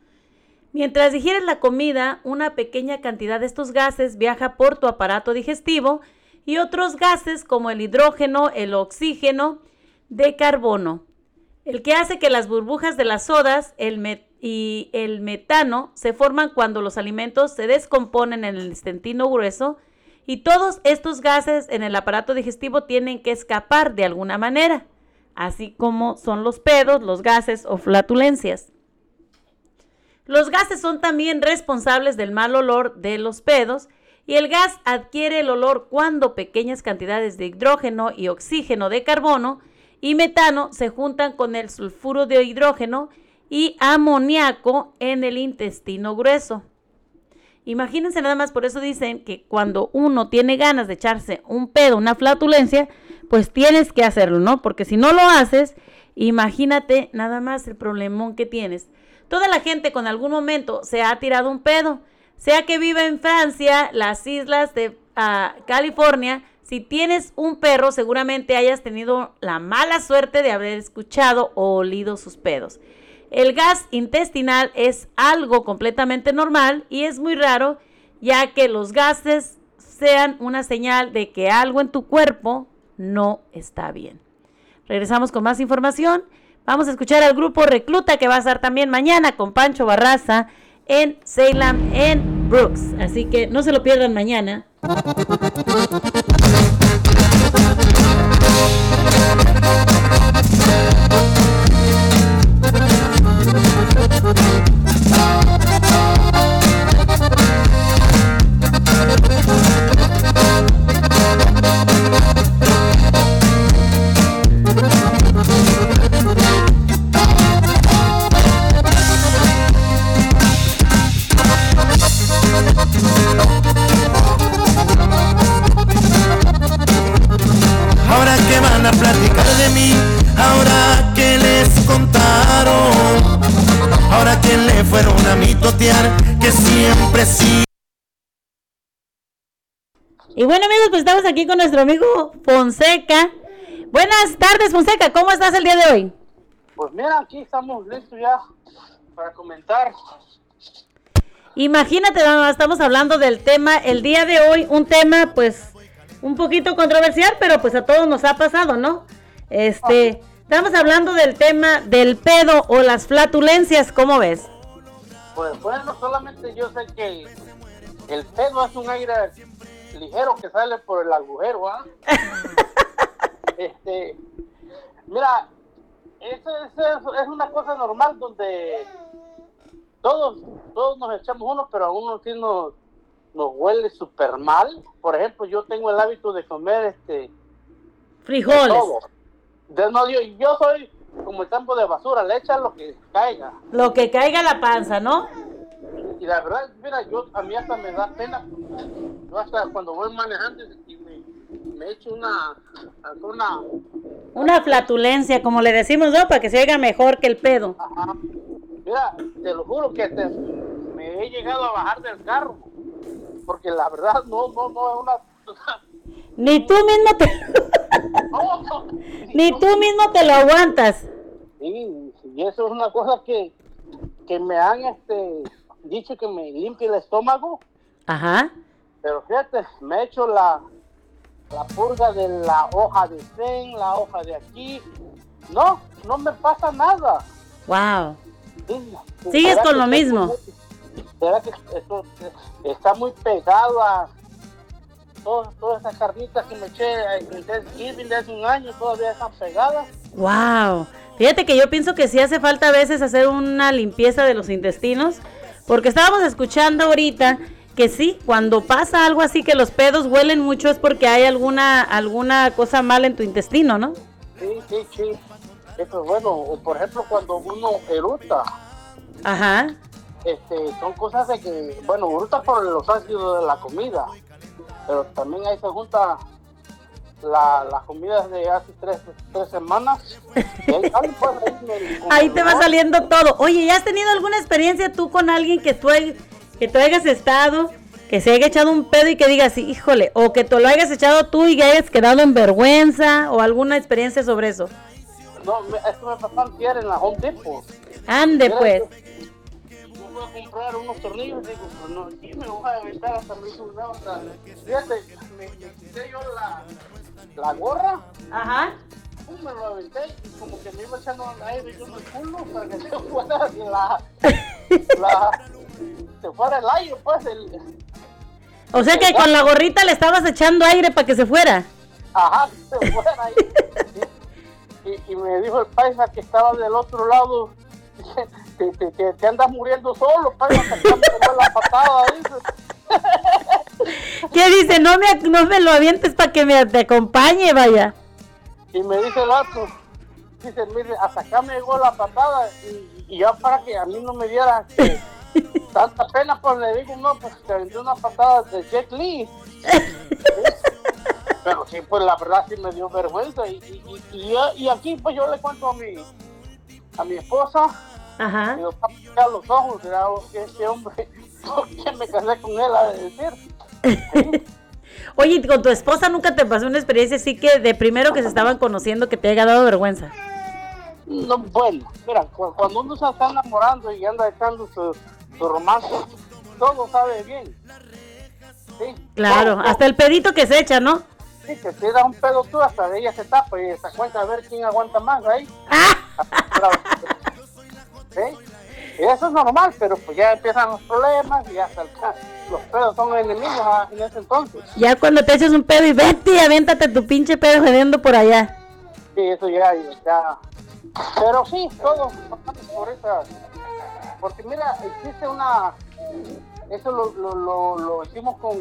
Mientras digieres la comida, una pequeña cantidad de estos gases viaja por tu aparato digestivo y otros gases como el hidrógeno, el oxígeno de carbono, el que hace que las burbujas de las sodas y el metano se forman cuando los alimentos se descomponen en el intestino grueso y todos estos gases en el aparato digestivo tienen que escapar de alguna manera, así como son los pedos, los gases o flatulencias. Los gases son también responsables del mal olor de los pedos y el gas adquiere el olor cuando pequeñas cantidades de hidrógeno y oxígeno de carbono y metano se juntan con el sulfuro de hidrógeno y amoníaco en el intestino grueso. Imagínense nada más, por eso dicen que cuando uno tiene ganas de echarse un pedo, una flatulencia, pues tienes que hacerlo, ¿no? Porque si no lo haces, imagínate nada más el problemón que tienes. Toda la gente con algún momento se ha tirado un pedo, sea que viva en Francia, las islas de ah, California, si tienes un perro, seguramente hayas tenido la mala suerte de haber escuchado o olido sus pedos. El gas intestinal es algo completamente normal y es muy raro ya que los gases sean una señal de que algo en tu cuerpo no está bien. Regresamos con más información. Vamos a escuchar al grupo Recluta que va a estar también mañana con Pancho Barraza en Salem, en Brooks. Así que no se lo pierdan mañana. De mí, ahora que les contaron, ahora que le fueron a mitotear, que siempre sí. Y bueno amigos, pues estamos aquí con nuestro amigo Fonseca. Buenas tardes Fonseca, ¿cómo estás el día de hoy? Pues mira, aquí estamos listos ya para comentar. Imagínate, estamos hablando del tema el día de hoy, un tema pues un poquito controversial, pero pues a todos nos ha pasado, ¿no? Este, estamos hablando del tema del pedo o las flatulencias, ¿cómo ves? Pues bueno, solamente yo sé que el pedo es un aire ligero que sale por el agujero, ¿ah? [LAUGHS] este, mira, eso, eso es, es una cosa normal donde todos, todos nos echamos uno, pero a uno sí nos, nos huele súper mal. Por ejemplo, yo tengo el hábito de comer este Frijoles. de todo. De- no, yo, yo soy como el campo de basura, le echan lo que caiga. Lo que caiga la panza, ¿no? Y la verdad, mira, yo a mí hasta me da pena. Yo hasta cuando voy manejando y me, me echo una, una, Una flatulencia, como le decimos, ¿no? Para que se oiga mejor que el pedo. mira, te lo juro que te- me he llegado a bajar del carro. Porque la verdad no, no, no es una... Ni tú mismo te... [LAUGHS] Ni tú mismo te lo aguantas. Sí, y eso es una cosa que, que me han este, dicho que me limpie el estómago. Ajá. Pero fíjate, me he hecho la, la purga de la hoja de zen, la hoja de aquí. No, no me pasa nada. Wow. Sí, Sigues ¿será con lo mismo. muy- ¿Será que esto está muy pegado a todas esas carnitas que me eché en Thanksgiving de hace un año? Todavía están pegadas. Wow. Fíjate que yo pienso que sí hace falta a veces hacer una limpieza de los intestinos, porque estábamos escuchando ahorita que sí, cuando pasa algo así que los pedos huelen mucho es porque hay alguna alguna cosa mal en tu intestino, ¿no? Sí, sí, sí. Eso es bueno. Por ejemplo, cuando uno eruta, Ajá. este, son cosas de que, bueno, eruta por los ácidos de la comida. Pero también ahí se junta la, las comidas de hace tres, tres semanas. Y ahí sale, pues, ahí [LAUGHS] te va saliendo todo. Oye, ¿ya has tenido alguna experiencia tú con alguien que tú, que tú hayas estado, que se haya echado un pedo y que digas, híjole, o que te lo hayas echado tú y que hayas quedado en vergüenza, o alguna experiencia sobre eso? No, esto me pasó antier en la Home Depot. Ande pues. Voy a comprar unos tornillos, digo, pues no, aquí me voy a aventar hasta mi una otra. Fíjate, me, me quité yo la, la gorra. Ajá. Pum, me lo aventé y como que me iba echando aire yo en el culo para que [LAUGHS] se fuera la, la se fuera el aire, pues el, O sea que con la gorrita le estabas echando aire para que se fuera. ajá, que se fuera ahí. Y, [LAUGHS] y- y me dijo el paisa que estaba del otro lado [LAUGHS] que, que, que te andas muriendo solo, sacándome la patada, dice. ¿Qué dice? No me, no me lo avientes para que me te acompañe, vaya. Y me dice el vato, dice, mire, hasta acá me llegó la patada y, y ya para que a mí no me diera que [LAUGHS] tanta pena, pues le digo, no, pues te aventé una patada de Jet Li. [LAUGHS] Pero sí, pues la verdad sí me dio vergüenza y, y, y- y aquí pues yo le cuento a mi, a mi esposa Ajá. va a los ojos, dirá, "Oh, que este hombre, [LAUGHS] ¿por qué me casé con él? A decir. [LAUGHS] Oye, ¿y con tu esposa nunca te pasó una experiencia así que de primero que se estaban conociendo que te haya dado vergüenza? No, bueno, mira, cu- cuando uno se está enamorando y anda echando su, su romance, todo sabe bien. Sí, Claro, todo, hasta el pedito que se echa, ¿no? Sí, que te da un pedo tú, hasta de ella se tapa y se cuenta a ver quién aguanta más ahí. ¿Sí? Y eso es normal, pero pues ya empiezan los problemas y hasta el los pedos son enemigos ah, en ese entonces. Ya cuando te echas un pedo y vete y aviéntate tu pinche pedo jodiendo por allá. Sí, eso ya, ya. Pero sí, todos por esa. Porque mira, existe una. Eso lo, lo, lo, lo hicimos con,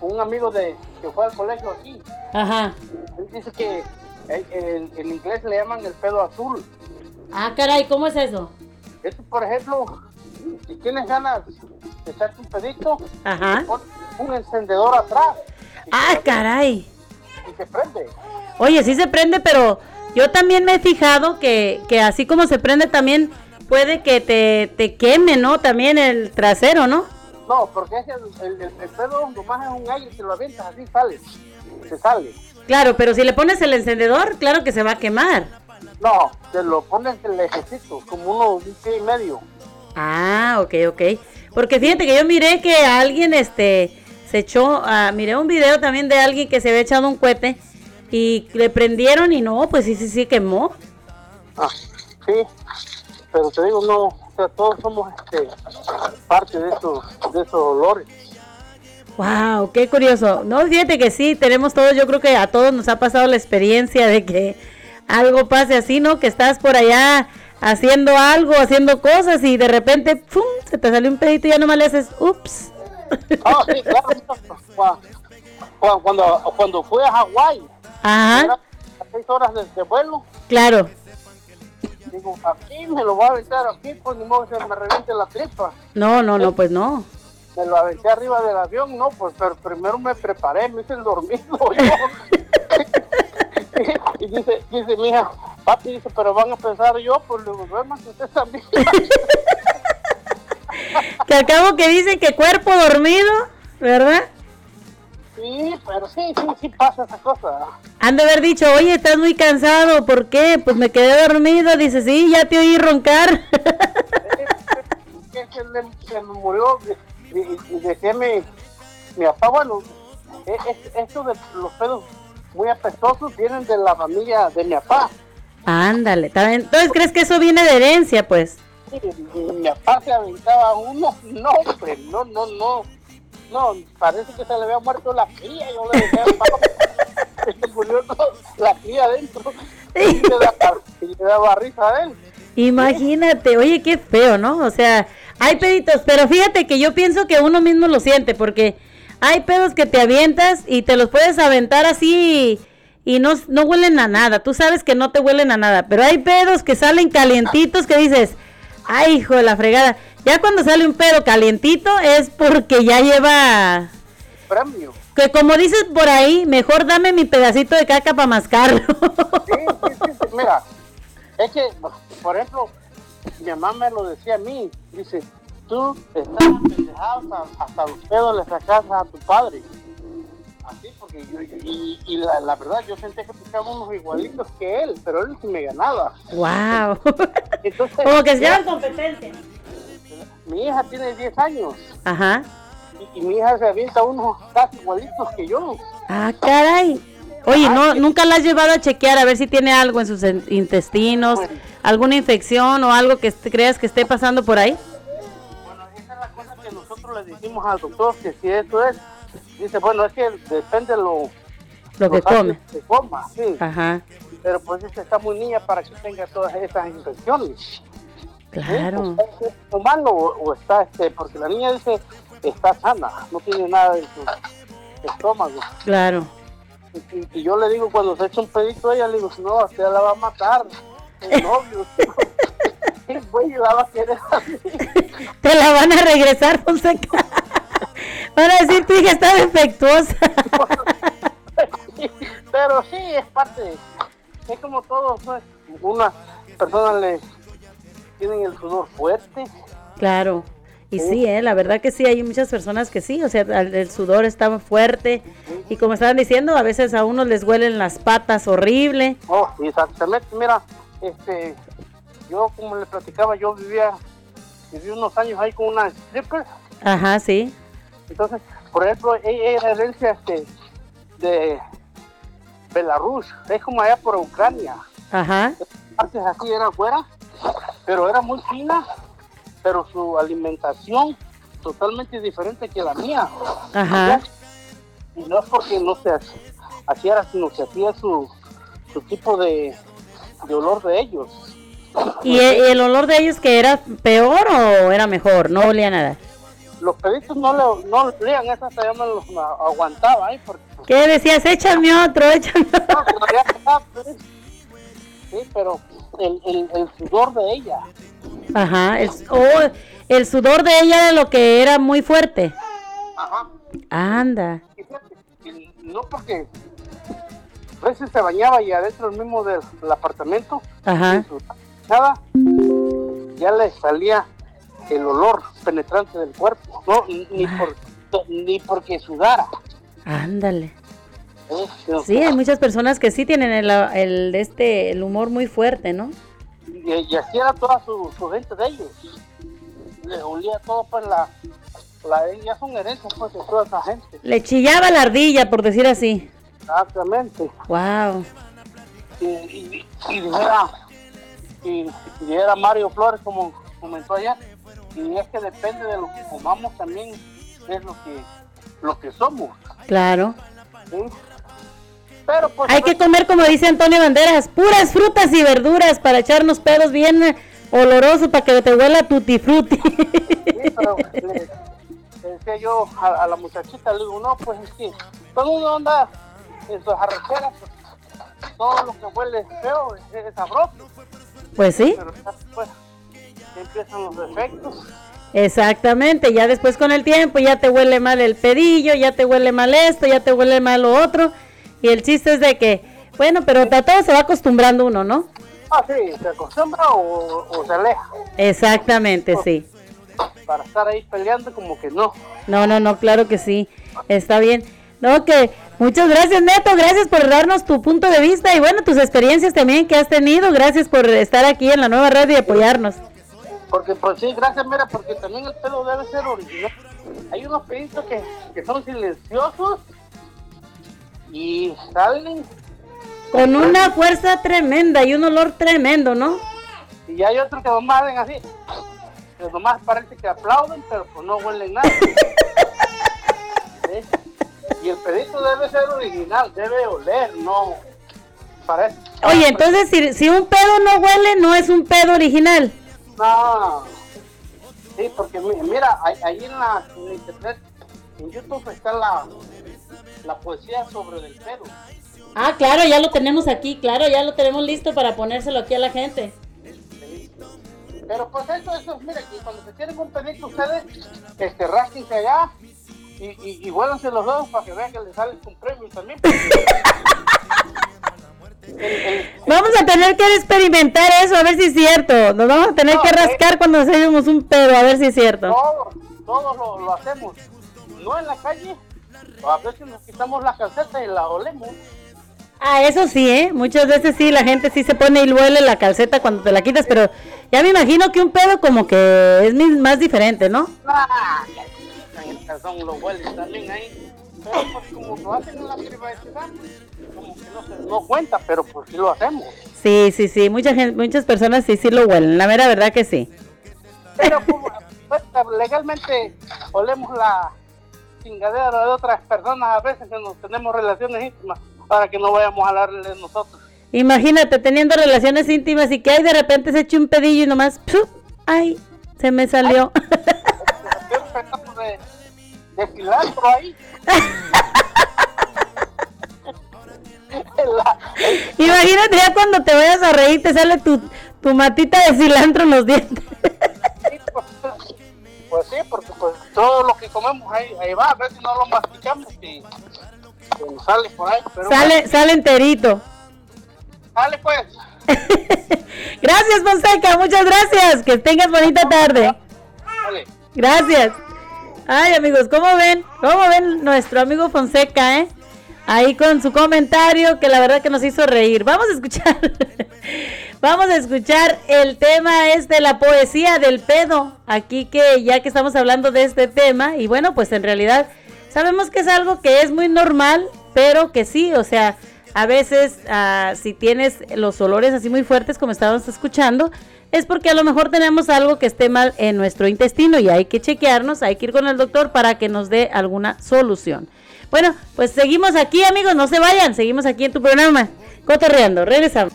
con un amigo de que fue al colegio aquí. Ajá. Él dice que en, en- en inglés le llaman el pedo azul. Ah, caray, ¿cómo es eso? Eso, por ejemplo, si tienes ganas de echarte un pedito, Ajá. pon un encendedor atrás Ah, caray. y se prende. Oye, sí se prende, pero yo también me he fijado que, que así como se prende también puede que te, te queme, ¿no? También el trasero, ¿no? No, porque es el, el, el, el pedo nomás es un aire que lo avientas así sale. Se sale. Claro, pero si le pones el encendedor, claro que se va a quemar. No, te lo pones el ejército, como uno, un pie y medio. Ah, ok, ok. Porque fíjate que yo miré que alguien, este, se echó, ah, miré un video también de alguien que se había echado un cohete y le prendieron y no, pues sí, sí, sí quemó. Ah, sí, pero te digo, no, o sea, todos somos este, parte de esos, de esos olores. Wow, qué curioso. No, fíjate que sí, tenemos todos, yo creo que a todos nos ha pasado la experiencia de que algo pase así, ¿no? Que estás por allá haciendo algo, haciendo cosas y de repente, ¡pum! Se te sale un pedito y ya nomás le haces, ups. Ah, sí, claro, cua- cua- cuando, cuando fui a Hawái, a seis horas de, de vuelo, claro. digo, aquí me lo voy a aventar aquí, pues ni modo que se me reviente la tripa. No, no, no, pues no. Me lo aventé arriba del avión, no, pues pero primero me preparé, me hice el dormido yo. [LAUGHS] [LAUGHS] y dice, dice mi hija, papi, dice, pero van a pensar yo, pues luego duermas usted también. [LAUGHS] Que al cabo que dicen que cuerpo dormido, ¿verdad? sí, pero sí, sí, sí pasa esa cosa. Han de haber dicho, oye, estás muy cansado, ¿por qué? Pues me quedé dormido. Dice, sí, ya te oí roncar. [LAUGHS] que se, me murió y, y- y decía mi, mi papá, bueno, es- esto de los pedos muy apestosos vienen de la familia de mi papá. Ándale, bien. Entonces, ¿crees que eso viene de herencia, pues? Sí, mi papá se aventaba uno, no, hombre, no, no, no, no, parece que se le había muerto la cría, yo le decía, [LAUGHS] se murió todo- la cría adentro, y le daba, y le daba risa a él. Imagínate, oye, qué feo, ¿no? O sea, hay peditos, pero fíjate que yo pienso que uno mismo lo siente, porque hay pedos que te avientas y te los puedes aventar así y no, no huelen a nada. Tú sabes que no te huelen a nada, pero hay pedos que salen calientitos que dices, ay, hijo de la fregada. Ya cuando sale un pedo calientito es porque ya lleva Premio. Que como dices por ahí, mejor dame mi pedacito de caca para mascarlo. Sí, sí, sí, mira, es que, por ejemplo, mi mamá me lo decía a mí, dice, tú estás pendejado hasta, los pedos le sacas a tu padre. Así, porque yo, y, y la, la verdad, yo sentía que unos igualitos que él, pero él sí me ganaba. wow. [LAUGHS] Entonces, Como que se llama competencia. mi hija tiene 10 años Ajá. y, y mi hija se avienta unos casi igualitos que yo. Ah, caray. Oye, no, nunca la has llevado a chequear a ver si tiene algo en sus intestinos, alguna infección o algo que creas que esté pasando por ahí. Nosotros le dijimos al doctor que si eso es, dice, bueno, es que depende lo, Lo que come. que coma, sí. Ajá. Pero pues dice, está muy niña para que tenga todas esas infecciones. Claro. ¿Sí? ¿Está humano o, está, este, porque la niña dice, está sana, no tiene nada en su estómago. Claro. Y, y- y yo le digo, cuando se echa un pedito a ella, le digo, no, usted la va a matar. Sí, güey, va a. Te la van a regresar, Fonseca. Van a decir, tu hija está defectuosa. Pero sí, es parte. Es como todo, pues. Unas personas le tienen el sudor fuerte. Claro. Y sí, eh, la verdad que sí, hay muchas personas que sí, o sea, el, sudor está fuerte y como estaban diciendo, a veces a unos les huelen las patas horrible. Oh, sí, exactamente. Mira, este, yo como le platicaba, yo vivía, viví unos años ahí con una stripper. Ajá, sí. Entonces, por ejemplo, ella era herencia este, de Belarus, es como allá por Ucrania. Ajá. Antes así era afuera, pero era muy fina, pero su alimentación totalmente diferente que la mía. Ajá. Y no es porque no se hacía, sino que hacía su, su tipo de, de olor de ellos. [LAUGHS] ¿Y el, olor de ellos que era peor o era mejor? No olía nada. Los peditos no le, no olían, esa hasta yo me los aguantaba ahí porque ¿Qué decías? Échame otro, échame [LAUGHS] otro. no, pues. Sí, pero el, el, el sudor de ella. Ajá. El, oh, el sudor de ella era lo que era muy fuerte. Ajá. Anda. Y no porque a veces se bañaba y adentro mismo del, del apartamento, Ajá. nada, ya le salía el olor penetrante del cuerpo, no ni, por ni porque sudara. Ándale. Sí, hay muchas personas que sí tienen el, el, este, el humor muy fuerte, ¿no? Y, y así era toda su, su gente de ellos. Les olía todo pues la, la ya son herencias pues de toda esa gente. Le chillaba la ardilla, por decir así. Exactamente. Wow. y, y, y dijera, y, dijera Mario Flores como comentó allá, y es que depende de lo que comamos también es lo que lo que somos. Claro. ¿sí? Pero pues Hay que comer, como dice Antonio Banderas, puras frutas y verduras para echarnos pedos bien eh, olorosos para que te huela tutti frutti. sí, pero le, le decía yo a, a la muchachita, le digo, no, pues es que todo mundo anda en sus pues, todo lo que huele feo es, es sabroso. Pues sí. Pero ya después empiezan los defectos. Exactamente, ya después con el tiempo ya te huele mal el pedillo, ya te huele mal esto, ya te huele mal lo otro. Y el chiste es de que, bueno, pero a todo se va acostumbrando uno, ¿no? Ah, sí, se acostumbra o, o se aleja. Exactamente, sí. Para estar ahí peleando como que no. No, no, no, claro que sí. Está bien. No, que muchas gracias, Neto. Gracias por darnos tu punto de vista y bueno, tus experiencias también que has tenido. Gracias por estar aquí en la nueva radio y apoyarnos. Porque, pues sí, gracias, mira, porque también el pelo debe ser original. Hay unos pelitos que, que son silenciosos y salen, Con una fuerza tremenda y un olor tremendo, ¿no? y hay otros que nomás salen así. Que nomás parece que aplauden, pero pues no huelen nada. ¿Sí? [LAUGHS] Y el pedito debe ser original, debe oler, no parece. Oye, entonces si, si un pedo no huele, no es un pedo original. No. Sí, porque mi- mira, ahí, en la en internet, en YouTube está la, la poesía sobre el pedo. Ah, claro, ya lo tenemos aquí, claro, ya lo tenemos listo para ponérselo aquí a la gente. Pero pues eso, eso, mira, que cuando se tienen un pedito ustedes, este, rásquense allá y, y, y los dos para que vean que les sale con premio también. [LAUGHS] Vamos a tener que experimentar eso, a ver si es cierto. Nos vamos a tener No, que eh. rascar cuando hacemos un pedo, a ver si es cierto. Todos, todos lo, lo hacemos. No en la calle, a veces nos quitamos la calceta y la olemos. Ah, eso sí, ¿eh? Muchas veces sí, la gente sí se pone y huele la calceta cuando te la quitas, pero ya me imagino que un pedo como que es más diferente, ¿no? Ah, también ahí. Pero pues como lo hacen en la privacidad, como que no, se, no cuenta, pero pues sí lo hacemos. Sí, sí, sí, mucha gente, muchas personas sí, sí lo huelen, la mera verdad que sí. Pero como pues, legalmente olemos la chingadera de otras personas a veces que nos tenemos relaciones íntimas para que no vayamos a hablarle nosotros. Imagínate teniendo relaciones íntimas y que hay de repente se eche un pedillo y nomás, ¡puf! ¡ay! Se me salió. [LAUGHS] de, cilantro ahí. [LAUGHS] Imagínate ya cuando te vayas a reír te sale tu, tu matita de cilantro en los dientes. [LAUGHS] Pues sí, porque pues todo lo que comemos ahí, ahí va, a veces no lo masticamos y sale por ahí. Pero Sale, sale enterito. Sale pues. [LAUGHS] Gracias, Fonseca, muchas gracias. Que tengas bonita tarde. Sale. Gracias. Ay, amigos, ¿cómo ven? ¿Cómo ven nuestro amigo Fonseca, eh? Ahí con su comentario que la verdad que nos hizo reír. Vamos a escuchar. [LAUGHS] Vamos a escuchar el tema es de la poesía del pedo. Aquí que ya que estamos hablando de este tema y bueno, pues en realidad sabemos que es algo que es muy normal, pero que sí, o sea, a veces ah, si tienes los olores así muy fuertes como estábamos escuchando, es porque a lo mejor tenemos algo que esté mal en nuestro intestino y hay que chequearnos, hay que ir con el doctor para que nos dé alguna solución. Bueno, pues seguimos aquí amigos, no se vayan, seguimos aquí en tu programa, cotorreando, regresamos.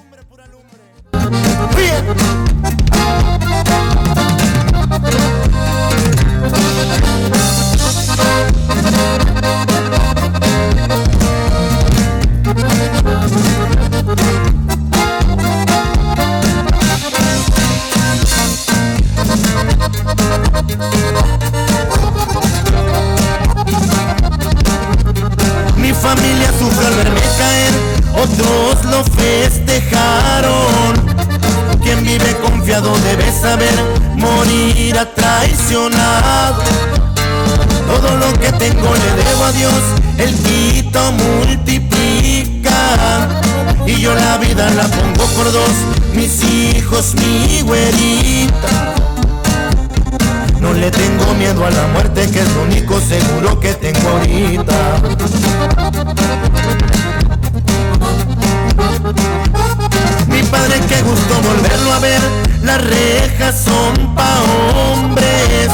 Mi familia sufrió al verme caer, otros lo festejaron. Quien vive confiado debe saber morir a traicionado. Todo lo que tengo le debo a Dios, el quito multiplica. Y yo la vida la pongo por dos, mis hijos, mi güerita. No le tengo miedo a la muerte, que es lo único seguro que tengo ahorita. Mi padre, qué gusto volverlo a ver. Las rejas son pa' hombres.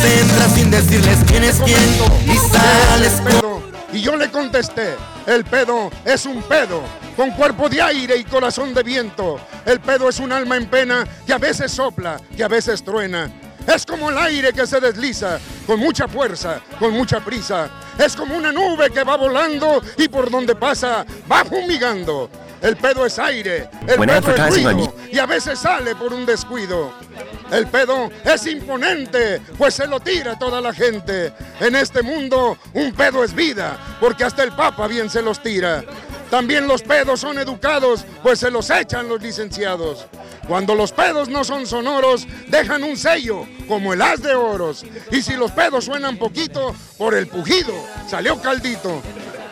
Se entra sin decirles quién es quién y sales pedo. Y yo le contesté, el pedo es un pedo, con cuerpo de aire y corazón de viento. El pedo es un alma en pena que a veces sopla, que a veces truena. Es como el aire que se desliza, con mucha fuerza, con mucha prisa. Es como una nube que va volando y por donde pasa va fumigando. El pedo es aire, el When pedo es ruido y a veces sale por un descuido. El pedo es imponente, pues se lo tira toda la gente. En este mundo un pedo es vida, porque hasta el Papa bien se los tira. También los pedos son educados, pues se los echan los licenciados. Cuando los pedos no son sonoros, dejan un sello, como el as de oros. Y si los pedos suenan poquito, por el pujido salió caldito.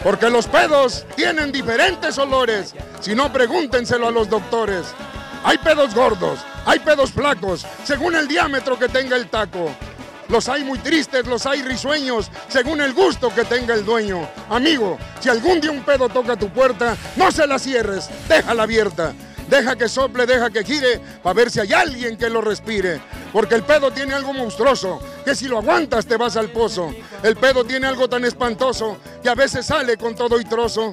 Porque los pedos tienen diferentes olores. Si no, pregúntenselo a los doctores. Hay pedos gordos, hay pedos flacos, según el diámetro que tenga el taco. Los hay muy tristes, los hay risueños, según el gusto que tenga el dueño. Amigo, si algún día un pedo toca tu puerta, no se la cierres, déjala abierta. Deja que sople, deja que gire, para ver si hay alguien que lo respire. Porque el pedo tiene algo monstruoso, que si lo aguantas te vas al pozo. El pedo tiene algo tan espantoso, que a veces sale con todo y trozo.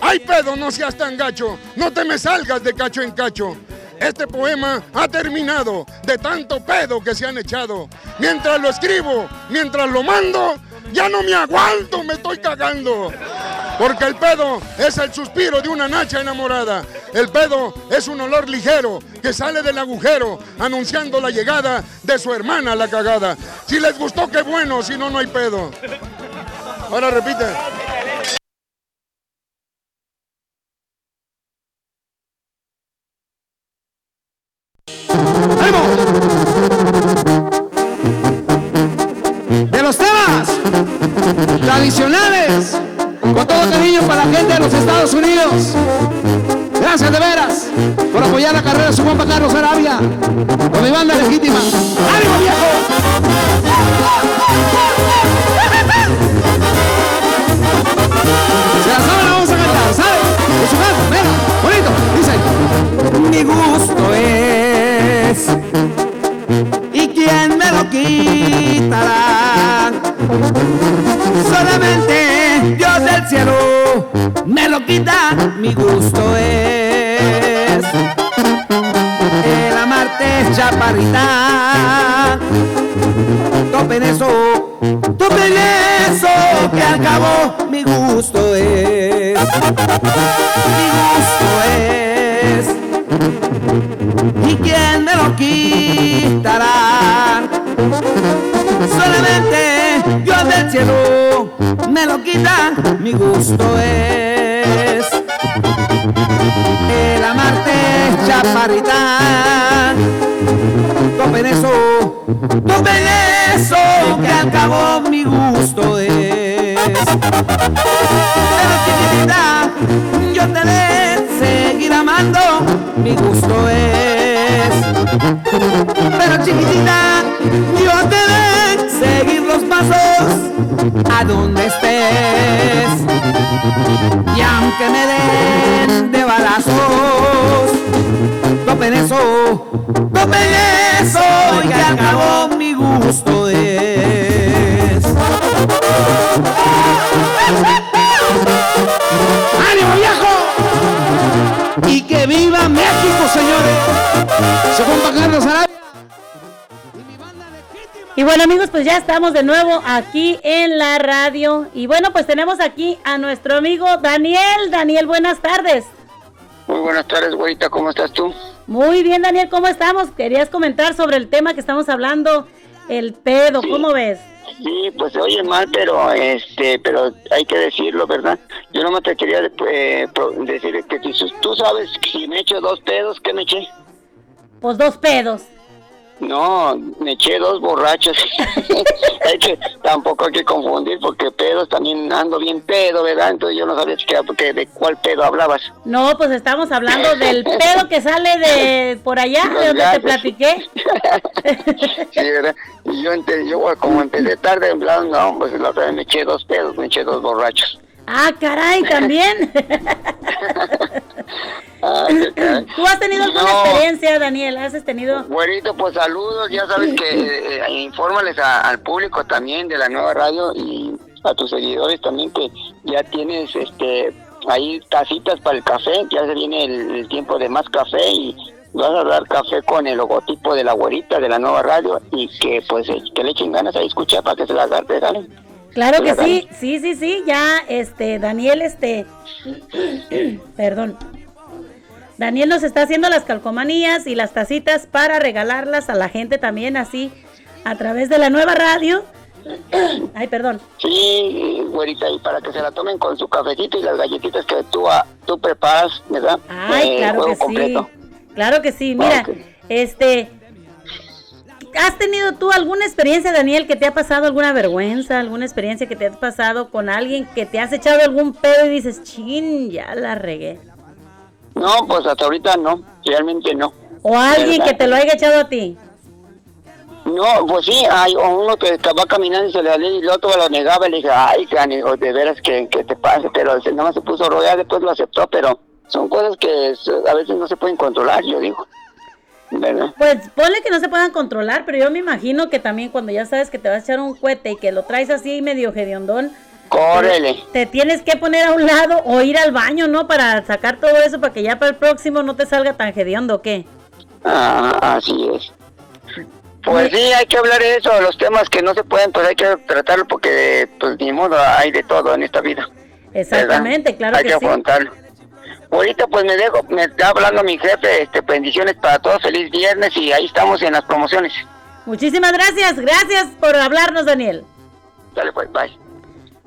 ¡Ay, pedo, no seas tan gacho! ¡No te me salgas de cacho en cacho! Este poema ha terminado de tanto pedo que se han echado. Mientras lo escribo, mientras lo mando, ya no me aguanto, me estoy cagando. Porque el pedo es el suspiro de una nacha enamorada. El pedo es un olor ligero que sale del agujero anunciando la llegada de su hermana la cagada. Si les gustó, qué bueno, si no, no hay pedo. Ahora repite. Mi gusto es. Pero chiquitita, yo te de seguir amando, mi gusto es. Pero chiquitita, yo te de seguir los pasos a donde estés. Y aunque me den de balazos, topen eso, topen eso, y cabo mi gusto. ¡Ánimo, viejo! Y que viva México, señores. Se compa Carlos Arabia. Y bueno amigos, pues ya estamos de nuevo aquí en la radio. Y bueno, pues tenemos aquí a nuestro amigo Daniel. Daniel, buenas tardes. Muy buenas tardes, güerita, ¿cómo estás tú? Muy bien, Daniel, ¿cómo estamos? Querías comentar sobre el tema que estamos hablando, el pedo, ¿cómo ves? Sí, pues se oye mal, pero este, pero hay que decirlo, ¿verdad? Yo nomás te quería eh, decir que tú sabes que si me echo dos pedos, ¿qué me eché? Pues dos pedos. No, me eché dos borrachos. hay [LAUGHS] que, tampoco hay que confundir porque pedos también ando bien pedo, ¿verdad? Entonces yo no sabía que, de cuál pedo hablabas. No, pues estamos hablando del [LAUGHS] pedo que sale de por allá, de donde te platiqué. [LAUGHS] Sí, ¿verdad? Y yo, ente- yo como empecé tarde, en plan, no, pues la otra vez me eché dos pedos, me eché dos borrachos. Ah, caray, también. Ah. ¿Tú has tenido alguna No. experiencia, Daniel? ¿Has tenido? Güerito, pues saludos, ya sabes que eh, infórmales a- al público también de la nueva radio y a tus seguidores también que ya tienes este ahí tacitas para el café, ya se viene el, el tiempo de más café y vas a dar café con el logotipo de la güerita de la nueva radio y que pues eh, que le echen ganas a escuchar para que se las agarre, ¿sale? Claro que sí, sí, sí, sí, ya, este, Daniel, este, [CLEARS THROAT] perdón. Daniel nos está haciendo las calcomanías y las tacitas para regalarlas a la gente también así a través de la nueva radio. [CLEARS THROAT] Ay, perdón. Sí, güerita, y para que se la tomen con su cafecito y las galletitas que tú, ah, tú preparas, ¿verdad? Ay, Eh, claro que sí. Claro que sí. Mira, este, ¿has tenido tú alguna experiencia, Daniel, que te ha pasado alguna vergüenza, alguna experiencia que te has pasado con alguien que te has echado algún pedo y dices, chin, ya la regué? No, pues hasta ahorita no, realmente no. O alguien que te lo haya echado a ti. No, pues sí, hay uno que va caminando y se le salió y el otro lo negaba y le dije, ay, canijo, de veras que, que te pase, pero se- nada más se puso rodear, después lo aceptó, pero son cosas que a veces no se pueden controlar, yo digo. ¿Verdad? Pues ponle que no se puedan controlar, pero yo me imagino que también cuando ya sabes que te vas a echar un cohete y que lo traes así medio hediondón, Córrele. te tienes que poner a un lado o ir al baño, ¿no? Para sacar todo eso para que ya para el próximo no te salga tan hediondo, ¿o qué? Ah, así es. Pues sí, hay que hablar de eso, los temas que no se pueden, pues hay que tratarlo porque, pues ni modo, hay de todo en esta vida. Exactamente, ¿verdad? claro hay que, que sí. afrontarlo. Ahorita pues me dejo, me está hablando mi jefe, este, bendiciones para todos, feliz viernes y ahí estamos en las promociones. Muchísimas gracias, gracias por hablarnos, Daniel. Dale pues, bye.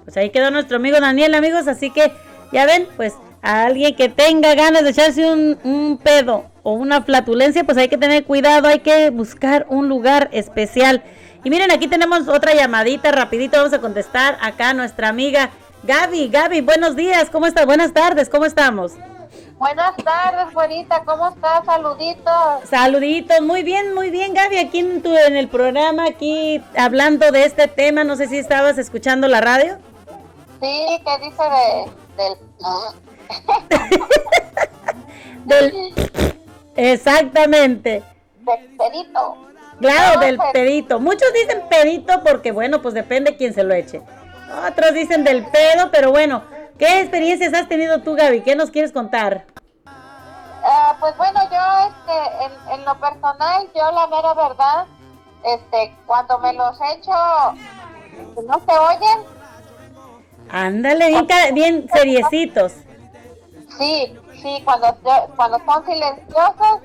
Pues ahí quedó nuestro amigo Daniel, amigos. Así que ya ven, pues a alguien que tenga ganas de echarse un, un pedo o una flatulencia, pues hay que tener cuidado, hay que buscar un lugar especial. Y miren, aquí tenemos otra llamadita, rapidito vamos a contestar acá a nuestra amiga Gaby. Gaby, buenos días, ¿cómo estás? Buenas tardes, ¿cómo estamos? Buenas tardes, güerita, ¿cómo estás? Saluditos. Saluditos, muy bien, muy bien, Gaby, aquí en, tu, en el programa, aquí hablando de este tema, no sé si estabas escuchando la radio. Sí, ¿qué dice de, del... [LAUGHS] del... Exactamente. Del pedito. Claro, No, del pues- pedito. Muchos dicen pedito porque, bueno, pues depende quién se lo eche. Otros dicen del pedo, pero bueno, ¿qué experiencias has tenido tú, Gaby? ¿Qué nos quieres contar? Ah, pues bueno, yo este, en, en lo personal, yo la mera verdad, este, cuando me los echo, no se oyen, Ándale, bien, bien seriecitos. sí, sí, cuando, cuando son silenciosos,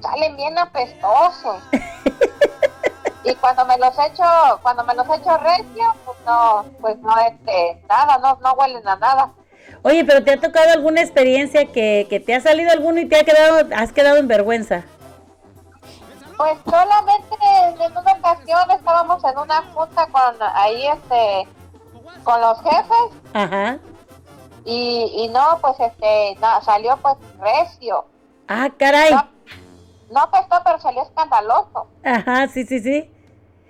salen bien apestosos. [LAUGHS] y cuando me los echo, cuando me los echo recio, pues no, pues no, este, nada, no, no huelen a nada. Oye, pero ¿te ha tocado alguna experiencia que, que te ha salido alguno y te ha quedado, has quedado en vergüenza? Pues solamente en una ocasión estábamos en una junta con ahí este con los jefes Ajá. y, y no pues este no, salió pues recio. Ah, caray. No, no apestó pero salió escandaloso. Ajá, sí, sí, sí.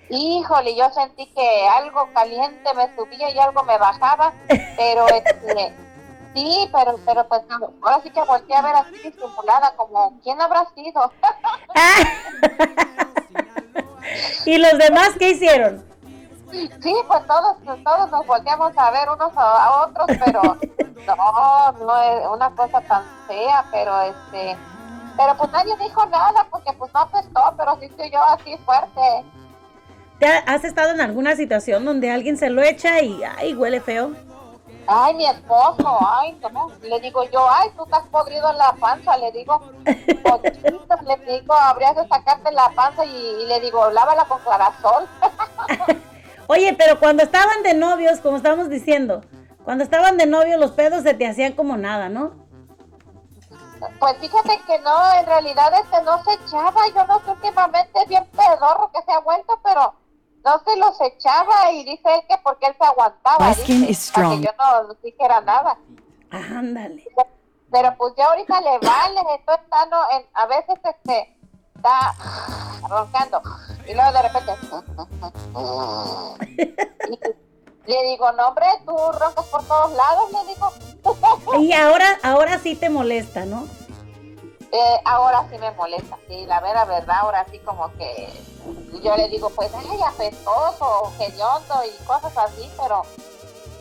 Híjole, yo sentí que algo caliente me subía y algo me bajaba, [LAUGHS] pero este sí, pero pero pues no, ahora sí que volteé a ver así disimulada como quién habrá sido. [LAUGHS] [LAUGHS] ¿Y los demás qué hicieron? Sí, pues todos, todos nos volteamos a ver unos a, a otros, pero [LAUGHS] no, no es una cosa tan fea, pero este, pero pues nadie dijo nada porque pues no apestó, pero sí estoy yo así fuerte. ¿Te ha- ¿Has estado en alguna situación donde alguien se lo echa y ay, huele feo? Ay, mi esposo, ay, no, le digo yo, ay, tú estás podrido en la panza, le digo, le digo, habrías de sacarte la panza y, y le digo, lávala con clarasol. [LAUGHS] Oye, pero cuando estaban de novios, como estábamos diciendo, cuando estaban de novios los pedos se te hacían como nada, ¿no? Pues fíjate que no, en realidad este no se echaba, yo no sé últimamente bien pedorro que se ha vuelto, pero no se los echaba y dice él que porque él se aguantaba, My skin dice, is para que strong. yo no dijera nada. Ándale. Pero pues ya ahorita le vale, entonces está, no, en- a veces este está roncando y luego de repente [LAUGHS] le digo, no hombre, tú roncas por todos lados, le digo. [LAUGHS] Y ahora, ahora sí te molesta, ¿no? Eh, ahora sí me molesta, sí, la vera verdad, ahora sí como que yo le digo, pues, ay, apestoso, hediondo y cosas así, pero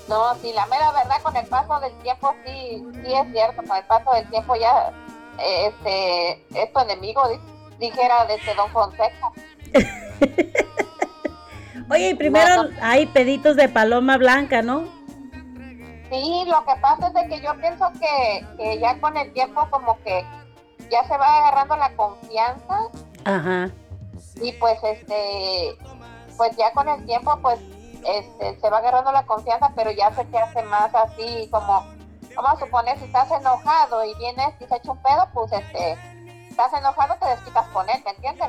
no, sí, la mera verdad con el paso del tiempo sí, sí es cierto, con el paso del tiempo ya, eh, este, es tu enemigo, di- dijera desde Don Fonseca. [LAUGHS] Oye, y primero hay peditos de paloma blanca, ¿no? Sí, lo que pasa es de que yo pienso que, que ya con el tiempo como que ya se va agarrando la confianza Ajá. y pues este pues ya con el tiempo pues este se va agarrando la confianza pero ya se te hace más así como vamos a suponer si estás enojado y vienes y se echa un pedo pues este estás enojado te desquitas con él ¿me entiendes?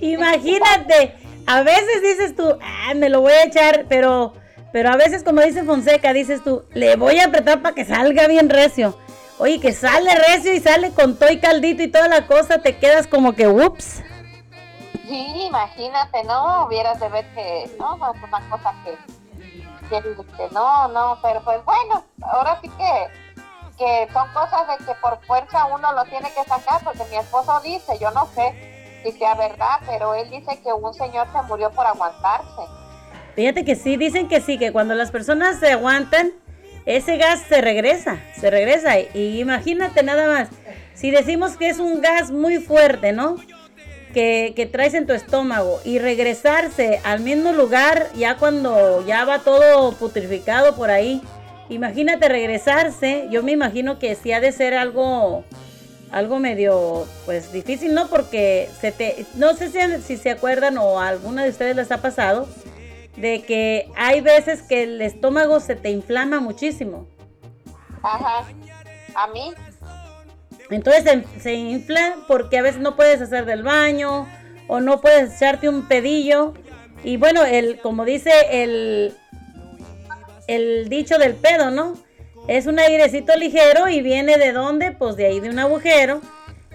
[LAUGHS] Imagínate, a veces dices tú, ah, me lo voy a echar, pero, pero a veces como dice Fonseca, dices tú, le voy a apretar para que salga bien recio. Oye, que sale recio y sale con todo y caldito y toda la cosa, te quedas como que, ups. Sí, imagínate, no, hubieras de ver que no, no es una cosa que, que, que no, no, pero pues bueno, ahora sí que que son cosas de que por fuerza uno lo tiene que sacar, porque mi esposo dice, yo no sé si sea verdad, pero él dice que un señor se murió por aguantarse. Fíjate que sí, dicen que sí, que cuando las personas se aguantan, ese gas se regresa, se regresa. Y imagínate nada más, si decimos que es un gas muy fuerte, ¿no? Que, que traes en tu estómago y regresarse al mismo lugar ya cuando ya va todo putrificado por ahí. Imagínate regresarse, yo me imagino que sí ha de ser algo, algo medio, pues difícil, ¿no? Porque se te, no sé si, si se acuerdan o a alguna de ustedes les ha pasado, de que hay veces que el estómago se te inflama muchísimo. Ajá. A mí. Entonces se, se infla porque a veces no puedes hacer del baño o no puedes echarte un pedillo. Y bueno, el, como dice el, el dicho del pedo, ¿no? Es un airecito ligero y viene de dónde? Pues de ahí de un agujero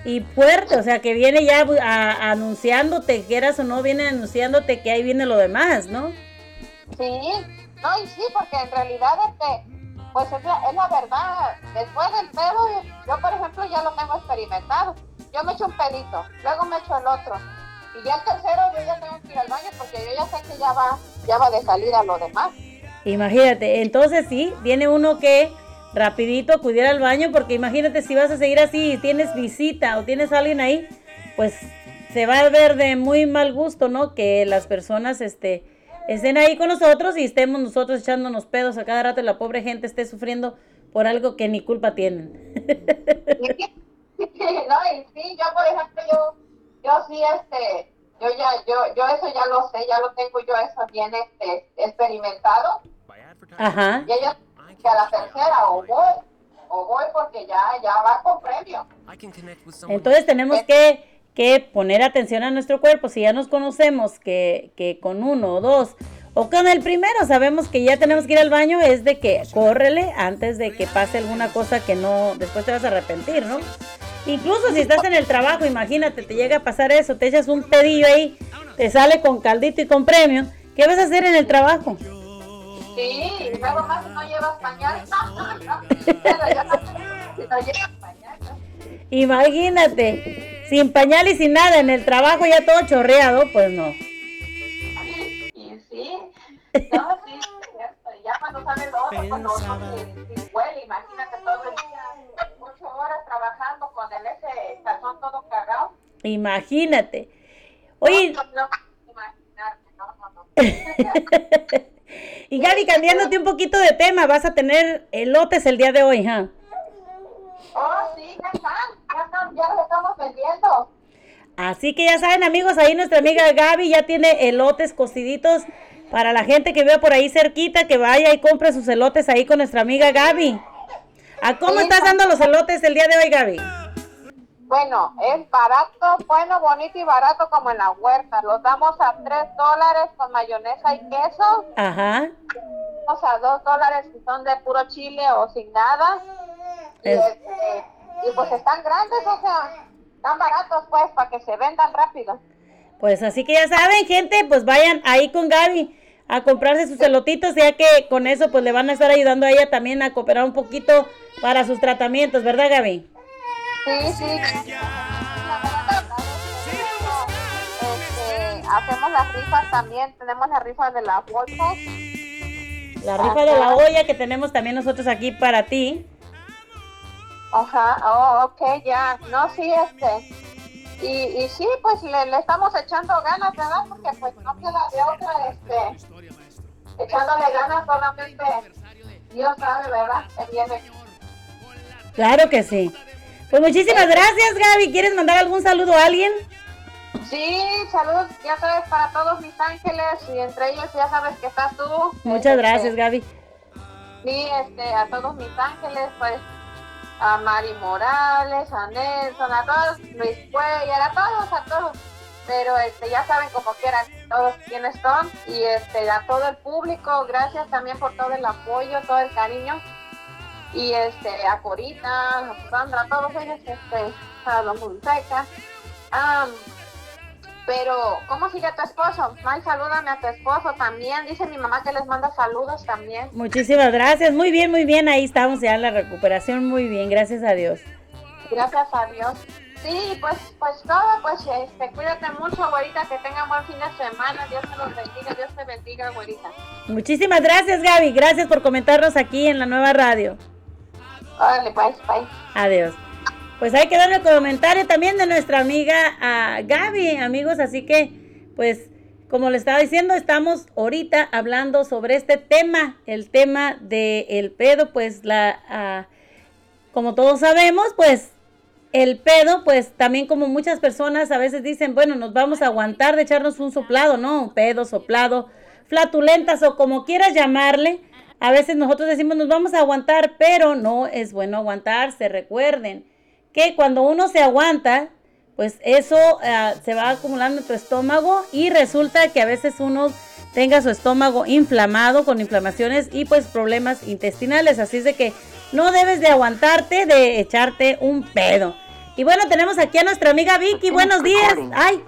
y fuerte, o sea que viene ya a- anunciándote, quieras o no, viene anunciándote que ahí viene lo demás, ¿no? Sí, no, y sí, porque en realidad, este, pues es la, es la verdad. Después del pedo, yo por ejemplo ya lo tengo experimentado. Yo me echo un pedito, luego me echo el otro. Y ya el tercero yo ya tengo que ir al baño porque yo ya sé que ya va, ya va de salir a lo demás. Imagínate, entonces sí, viene uno que rapidito acudir al baño porque imagínate si vas a seguir así y tienes visita o tienes a alguien ahí, pues se va a ver de muy mal gusto, ¿no? Que las personas este, estén ahí con nosotros y estemos nosotros echándonos pedos a cada rato y la pobre gente esté sufriendo por algo que ni culpa tienen. [LAUGHS] no, y sí, yo por ejemplo, yo, yo sí, este, yo ya, yo, yo eso ya lo sé, ya lo tengo yo eso bien este, experimentado. Ajá. Y ellos que a la tercera o voy, o voy porque ya, ya va con premio. Entonces tenemos que, que poner atención a nuestro cuerpo. Si ya nos conocemos que, que con uno o dos o con el primero sabemos que ya tenemos que ir al baño, es de que córrele antes de que pase alguna cosa que no, después te vas a arrepentir, ¿no? Incluso si estás en el trabajo, imagínate, te llega a pasar eso, te echas un pedillo ahí, te sale con caldito y con premio. ¿Qué vas a hacer en el trabajo? Sí, y luego más si no llevas pañal. [LAUGHS] Imagínate, sin pañal y sin nada, en el trabajo ya todo chorreado, pues no. Y sí, no. Sale lo otro, cuando uno si huele, imagínate todo el día, ocho horas trabajando con el ese calzón todo cagado. Imagínate. Oye, No, no, no, [LAUGHS] y Gaby, cambiándote un poquito de tema, vas a tener elotes el día de hoy, ¿ja? Oh, sí, ya están, ya están, ya los estamos vendiendo. Así que ya saben, amigos, ahí nuestra amiga Gaby ya tiene elotes cociditos para la gente que vea por ahí cerquita, que vaya y compre sus elotes ahí con nuestra amiga Gaby. ¿A cómo estás dando los elotes el día de hoy, Gaby? Bueno, es barato, bueno, bonito y barato como en la huerta. Los damos a 3 dólares con mayonesa y queso. Ajá. Damos a 2 dólares si son de puro chile o sin nada. Y, Es- este, y pues están grandes, o sea, están baratos pues para que se vendan rápido. Pues así que ya saben, gente, pues vayan ahí con Gaby a comprarse sus elotitos, ya que con eso pues le van a estar ayudando a ella también a cooperar un poquito para sus tratamientos, ¿verdad, Gaby? Sí, sí. Este, hacemos las rifas también, tenemos la rifa de las bolsas. La rifa de la olla que tenemos también nosotros aquí para ti. Ajá, oh, ok, ya. No, sí, este. Y, y sí, pues le, le estamos echando ganas, ¿verdad? Porque pues no queda de otra, este. Echándole ganas solamente. Dios sabe, ¿verdad? Que viene. Claro que sí. Pues muchísimas gracias, Gaby. ¿Quieres mandar algún saludo a alguien? Sí, saludos, ya sabes, para todos mis ángeles y entre ellos ya sabes que estás tú. Muchas Este, gracias, Gaby. Sí, este, a todos mis ángeles, pues, a Mari Morales, a Nelson, a todos, Luis Cuellar, a todos, a todos. Pero este, ya saben como quieran todos quiénes son. Y este, a todo el público, gracias también por todo el apoyo, todo el cariño. Y este, a Corita, a Sandra, a todos ellos, este, a Don Fonseca. Am, pero, ¿cómo sigue tu esposo? May, salúdame a tu esposo también. Dice mi mamá que les manda saludos también. Muchísimas gracias. Muy bien, muy bien. Ahí estamos ya en la recuperación. Muy bien, gracias a Dios. Gracias a Dios. Sí, pues, pues todo, pues, este, cuídate mucho, güerita, que tengan buen fin de semana. Dios te los bendiga, Dios te bendiga, güerita. Muchísimas gracias, Gaby. Gracias por comentarnos aquí en la nueva radio. Órale, pues, bye. Adiós. Pues hay que darle comentario también de nuestra amiga ah, Gaby, amigos. Así que, pues, como le estaba diciendo, estamos ahorita hablando sobre este tema, el tema del el pedo, pues la, ah, como todos sabemos, pues el pedo, pues también como muchas personas a veces dicen, bueno, nos vamos a aguantar de echarnos un soplado, ¿no? Pedo, soplado, flatulentas o como quieras llamarle. A veces nosotros decimos nos vamos a aguantar, pero no es bueno aguantarse. Recuerden que cuando uno se aguanta, pues eso ah, se va acumulando en tu estómago y resulta que a veces uno tenga su estómago inflamado con inflamaciones y pues problemas intestinales. Así es de que no debes de aguantarte de echarte un pedo. Y bueno, tenemos aquí a nuestra amiga Vicky. Buenos días. Ay.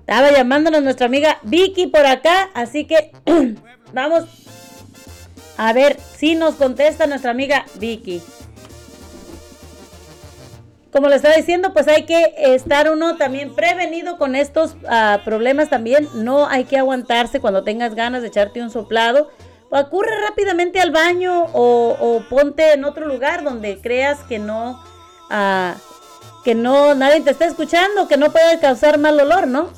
Estaba llamándonos nuestra amiga Vicky por acá, así que [CLEARS THROAT] vamos a ver si nos contesta nuestra amiga Vicky. Como le estaba diciendo, pues hay que estar uno también prevenido con estos ah, problemas también. No hay que aguantarse cuando tengas ganas de echarte un soplado. Ocurre rápidamente al baño o, ponte en otro lugar donde creas que no, que no, nadie te está escuchando, que no puede causar mal olor, ¿no?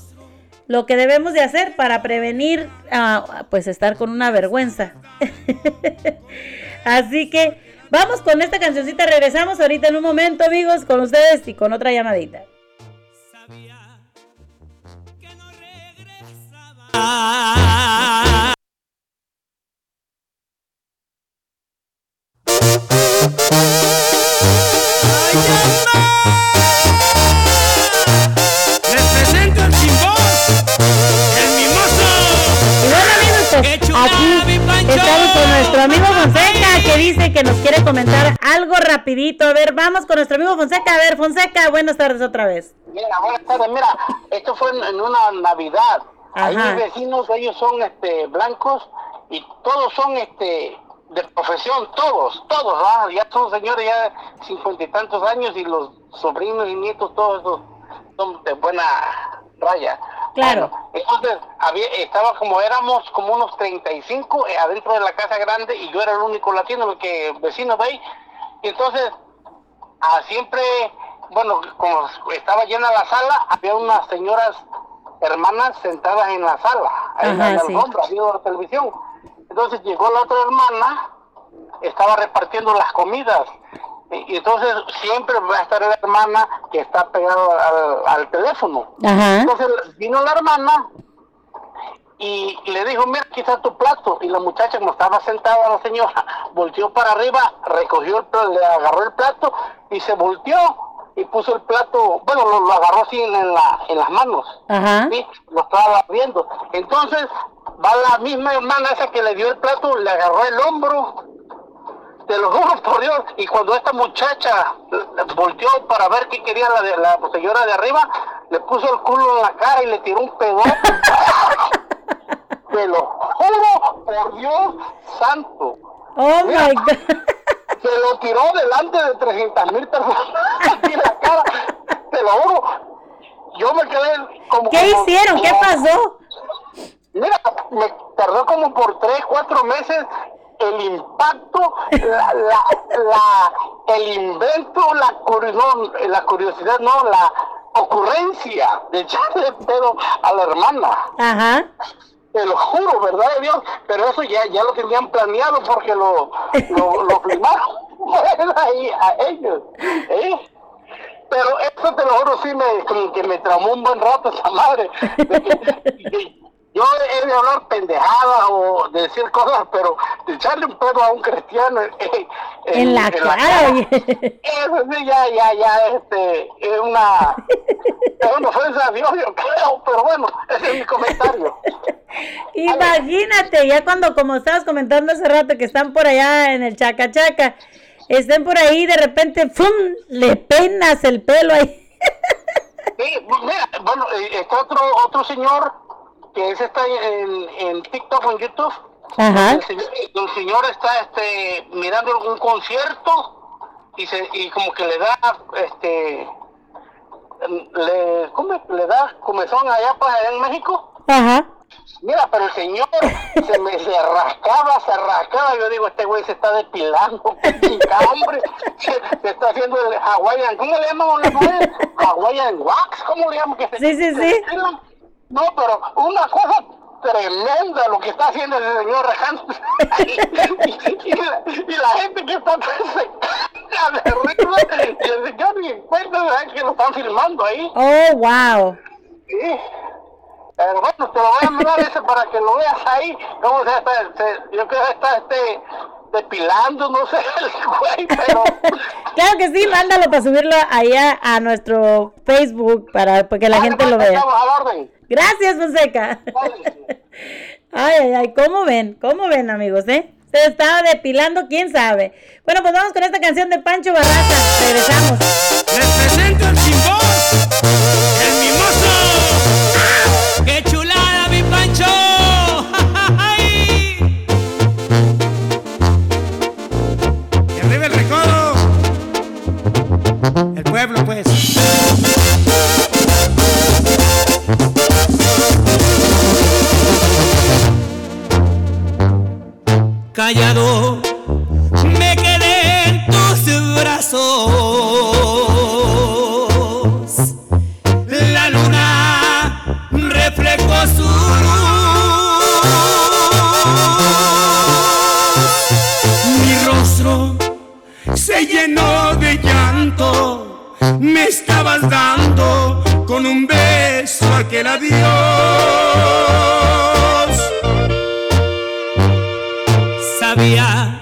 Lo que debemos de hacer para prevenir, ah, pues estar con una vergüenza. [LAUGHS] Así que Vamos con esta cancioncita, regresamos ahorita en un momento, amigos, con ustedes y con otra llamadita. Les nuestro amigo Fonseca que dice que nos quiere comentar algo rapidito. A ver, vamos con nuestro amigo Fonseca. A ver, Fonseca, buenas tardes otra vez. Mira, buenas tardes. Mira, esto fue en, una Navidad. Ahí Ajá. mis vecinos, ellos son este blancos y todos son este de profesión, todos, todos, ¿verdad? ya son señores ya cincuenta y tantos años y los sobrinos y nietos, todos esos son de buena raya. Claro. Entonces, había, estaba como éramos como unos 35 eh, adentro de la casa grande y yo era el único latino, el que vecino de ahí. Y entonces, ah, siempre, bueno, como estaba llena la sala, había unas señoras hermanas sentadas en la sala, ahí en la sí. viendo la televisión. Entonces llegó la otra hermana, estaba repartiendo las comidas. Y, entonces siempre va a estar la hermana que está pegada al, al teléfono. Ajá. Entonces vino la hermana y le dijo, mira, aquí está tu plato. Y la muchacha, como estaba sentada la señora, volteó para arriba, recogió el plato, le agarró el plato y se volteó y puso el plato, bueno, lo, lo agarró así en, en la, en las manos. Ajá. ¿sí? Lo estaba viendo. Entonces va la misma hermana esa que le dio el plato, le agarró el hombro. Te lo juro por Dios. Y cuando esta muchacha volteó para ver qué quería la, de, la señora de arriba, le puso el culo en la cara y le tiró un pedo. [LAUGHS] Te lo juro por Dios santo. Oh Mira, my God. Se lo tiró delante de 300 mil personas [LAUGHS] en la cara. Te lo juro. Yo me quedé como. ¿Qué como- hicieron? ¿Qué pasó? Mira, me tardó como por 3, 4 meses el impacto, la, la, la- el invento, la, no, la curiosidad, no, la ocurrencia de echarle pedo a la hermana. Ajá. Te lo juro, ¿verdad de Dios? Pero eso ya, ya lo tenían planeado porque lo, lo, lo [LAUGHS] filmaron ahí a ellos. ¿eh? Pero eso te lo juro, sí me, como que me traumó un buen rato esa madre. De que- de- yo he de hablar pendejadas o de decir cosas, pero de echarle un pedo a un cristiano eh, En la cara, eso sí, ya, ya, ya, este, es una, es una ofensa a Dios, yo creo, pero bueno, ese es mi comentario. [LAUGHS] Imagínate, ya cuando, como estabas comentando hace rato, que están por allá en el chaca chaca, estén por ahí de repente, ¡fum! Le penas el pelo ahí. [LAUGHS] Sí, mira, bueno, está otro, otro señor que ese está en, en TikTok o en YouTube. Ajá. El señor, el señor está este, mirando un concierto y, se, y como que le da, este, le, ¿cómo es? le da comezón allá para allá en México. Ajá. Mira, pero el señor se me se rascaba, se rascaba. Yo digo, este güey se está depilando, [LAUGHS] qué chica, hombre. Se, se está haciendo el Hawaiian, ¿cómo le llaman? mujer? Hawaiian wax, ¿cómo le llaman? Que se- Sí, sí, sí. No, pero una cosa tremenda lo que está haciendo el señor Rejano. [LAUGHS] y, y la, y la gente que está se caga de risa. Y el señor ni en cuenta que lo están filmando ahí. Oh, wow. Sí. Eh, bueno, te lo voy a mandar ese para que lo veas ahí. ¿Cómo se está? Yo creo que está este, depilando, no sé, [LAUGHS] el güey, pero [LAUGHS] Claro que sí, mándalo para subirlo allá a nuestro Facebook para, para que la gente lo vea. estamos al orden. Gracias, Fonseca. Ay, ay, ay, ¿cómo ven? ¿Cómo ven, amigos, eh? Se estaba depilando, quién sabe. Bueno, pues vamos con esta canción de Pancho Barraza. Regresamos. Les presento el sin Callado me quedé en tus brazos. La luna reflejó su. Mi rostro se llenó de llanto. Me estabas dando con un beso aquel adiós. Sabía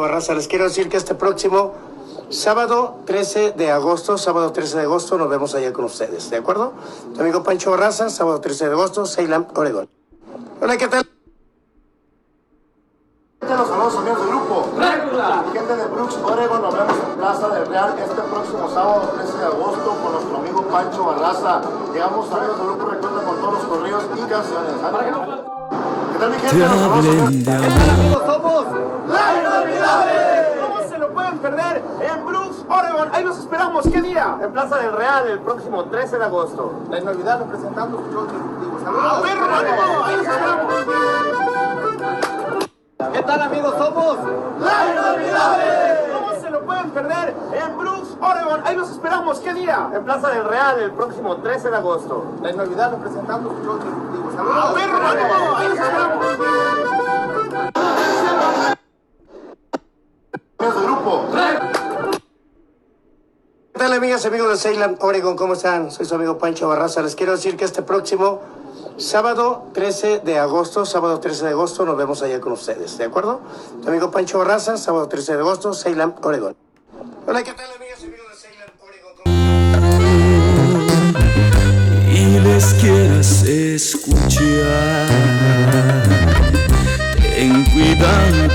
Barraza. Les quiero decir que este próximo sábado 13 de agosto, sábado 13 de agosto, nos vemos allá con ustedes, ¿de acuerdo? Tu amigo Pancho Barraza, sábado 13 de agosto, Salem, Oregon. Hola, ¿qué tal? Los saludos amigos del grupo. Gente de Brooks, Oregon, nos vemos en Plaza del Real este próximo sábado 13 de agosto con nuestro amigo Pancho Barraza. Llegamos amigos del grupo, recuerda con todos los correos y canciones. ¿Qué tal mi gente? Los saludos, amigos. amigos? Somos La Inolvidable. ¿Cómo se lo pueden perder? En Brooks, Oregon. Ahí los esperamos. ¿Qué día? En Plaza del Real, el próximo 13 de agosto. La Inolvidable presentando su show ejecutivo. ¡A esperamos! ¿Qué tal, amigos? Somos La Inolvidable. ¿Cómo se lo pueden perder? En Brooks, Oregon. Ahí los esperamos. ¿Qué día? En Plaza del Real, el próximo 13 de agosto. La Inolvidable presentando su show ejecutivo. ¡A los esperamos! Amigos de Salem, Oregon? ¿Cómo están? Soy su amigo Pancho Barraza. Les quiero decir que este próximo Sábado 13 de agosto, sábado 13 de agosto, nos vemos allá con ustedes, ¿de acuerdo? Tu amigo Pancho Barraza, sábado 13 de agosto, Ceylan, Oregón. Hola, ¿qué tal, amigas y amigos de Ceylan, y les quieras escuchar. Ten cuidado,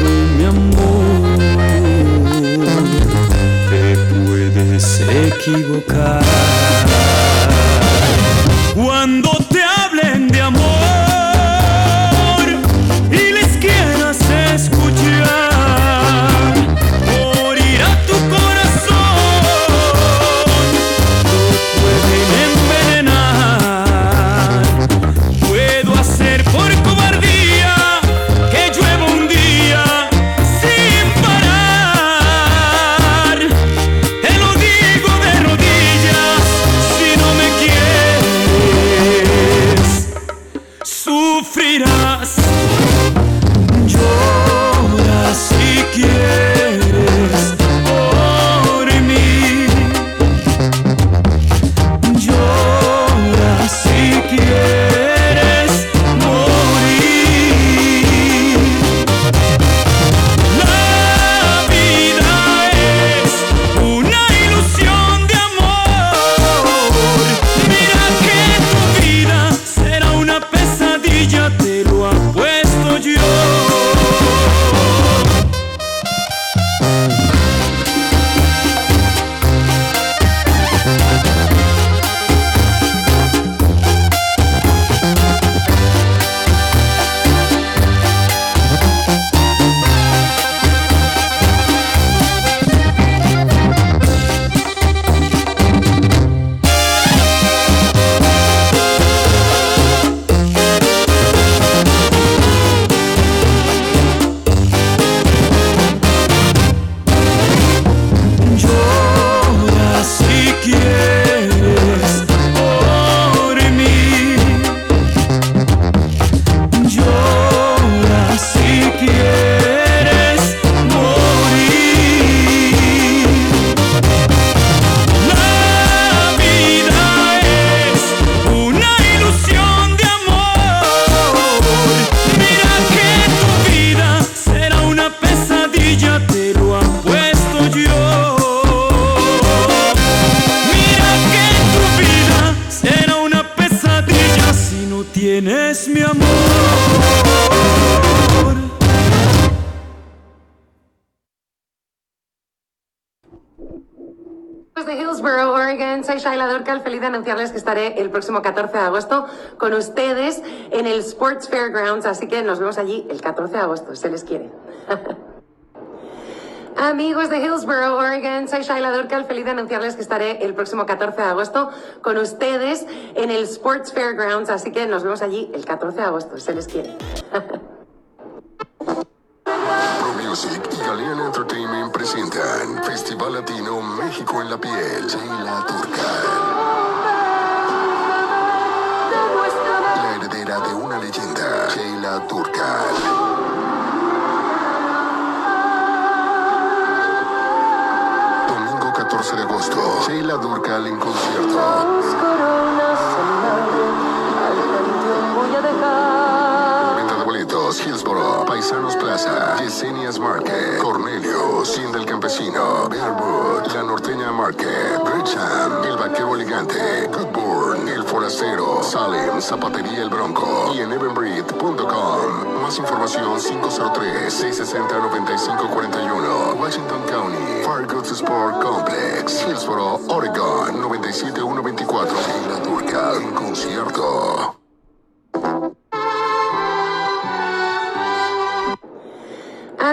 equivocar. Próximo 14 de agosto con ustedes en el Sports Fairgrounds. Así que nos vemos allí el 14 de agosto. Se les quiere. [LAUGHS] Amigos de Hillsboro, Oregon, soy Shaila Durcal. Feliz de anunciarles que estaré el próximo 14 de agosto con ustedes en el Sports Fairgrounds. Así que nos vemos allí el 14 de agosto. Se les quiere. [LAUGHS] Music y Galean Entertainment presentan Festival Latino México en la piel. Sheila Hillsboro, Paisanos Plaza, Yesenias Market, Cornelio, Cien del Campesino, Bearwood, La Norteña Market, Richam, El Vaquero Elegante, Goodburn, El Forastero, Salem, Zapatería El Bronco y en evenbreed.com. Más información 503-660-9541. Washington County, Fargood Sport Complex, Hillsboro, Oregon, 97124. La Turca en concierto.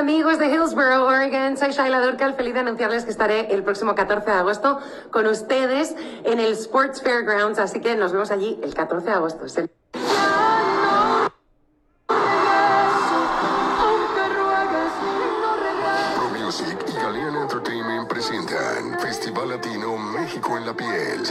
Amigos de Hillsboro, Oregon, soy Shaila Durcal. Feliz de anunciarles que estaré el próximo 14 de agosto con ustedes en el Sports Fairgrounds. Así que nos vemos allí el 14 de agosto. Pro Music y Galean Entertainment presentan Festival Latino México en la piel.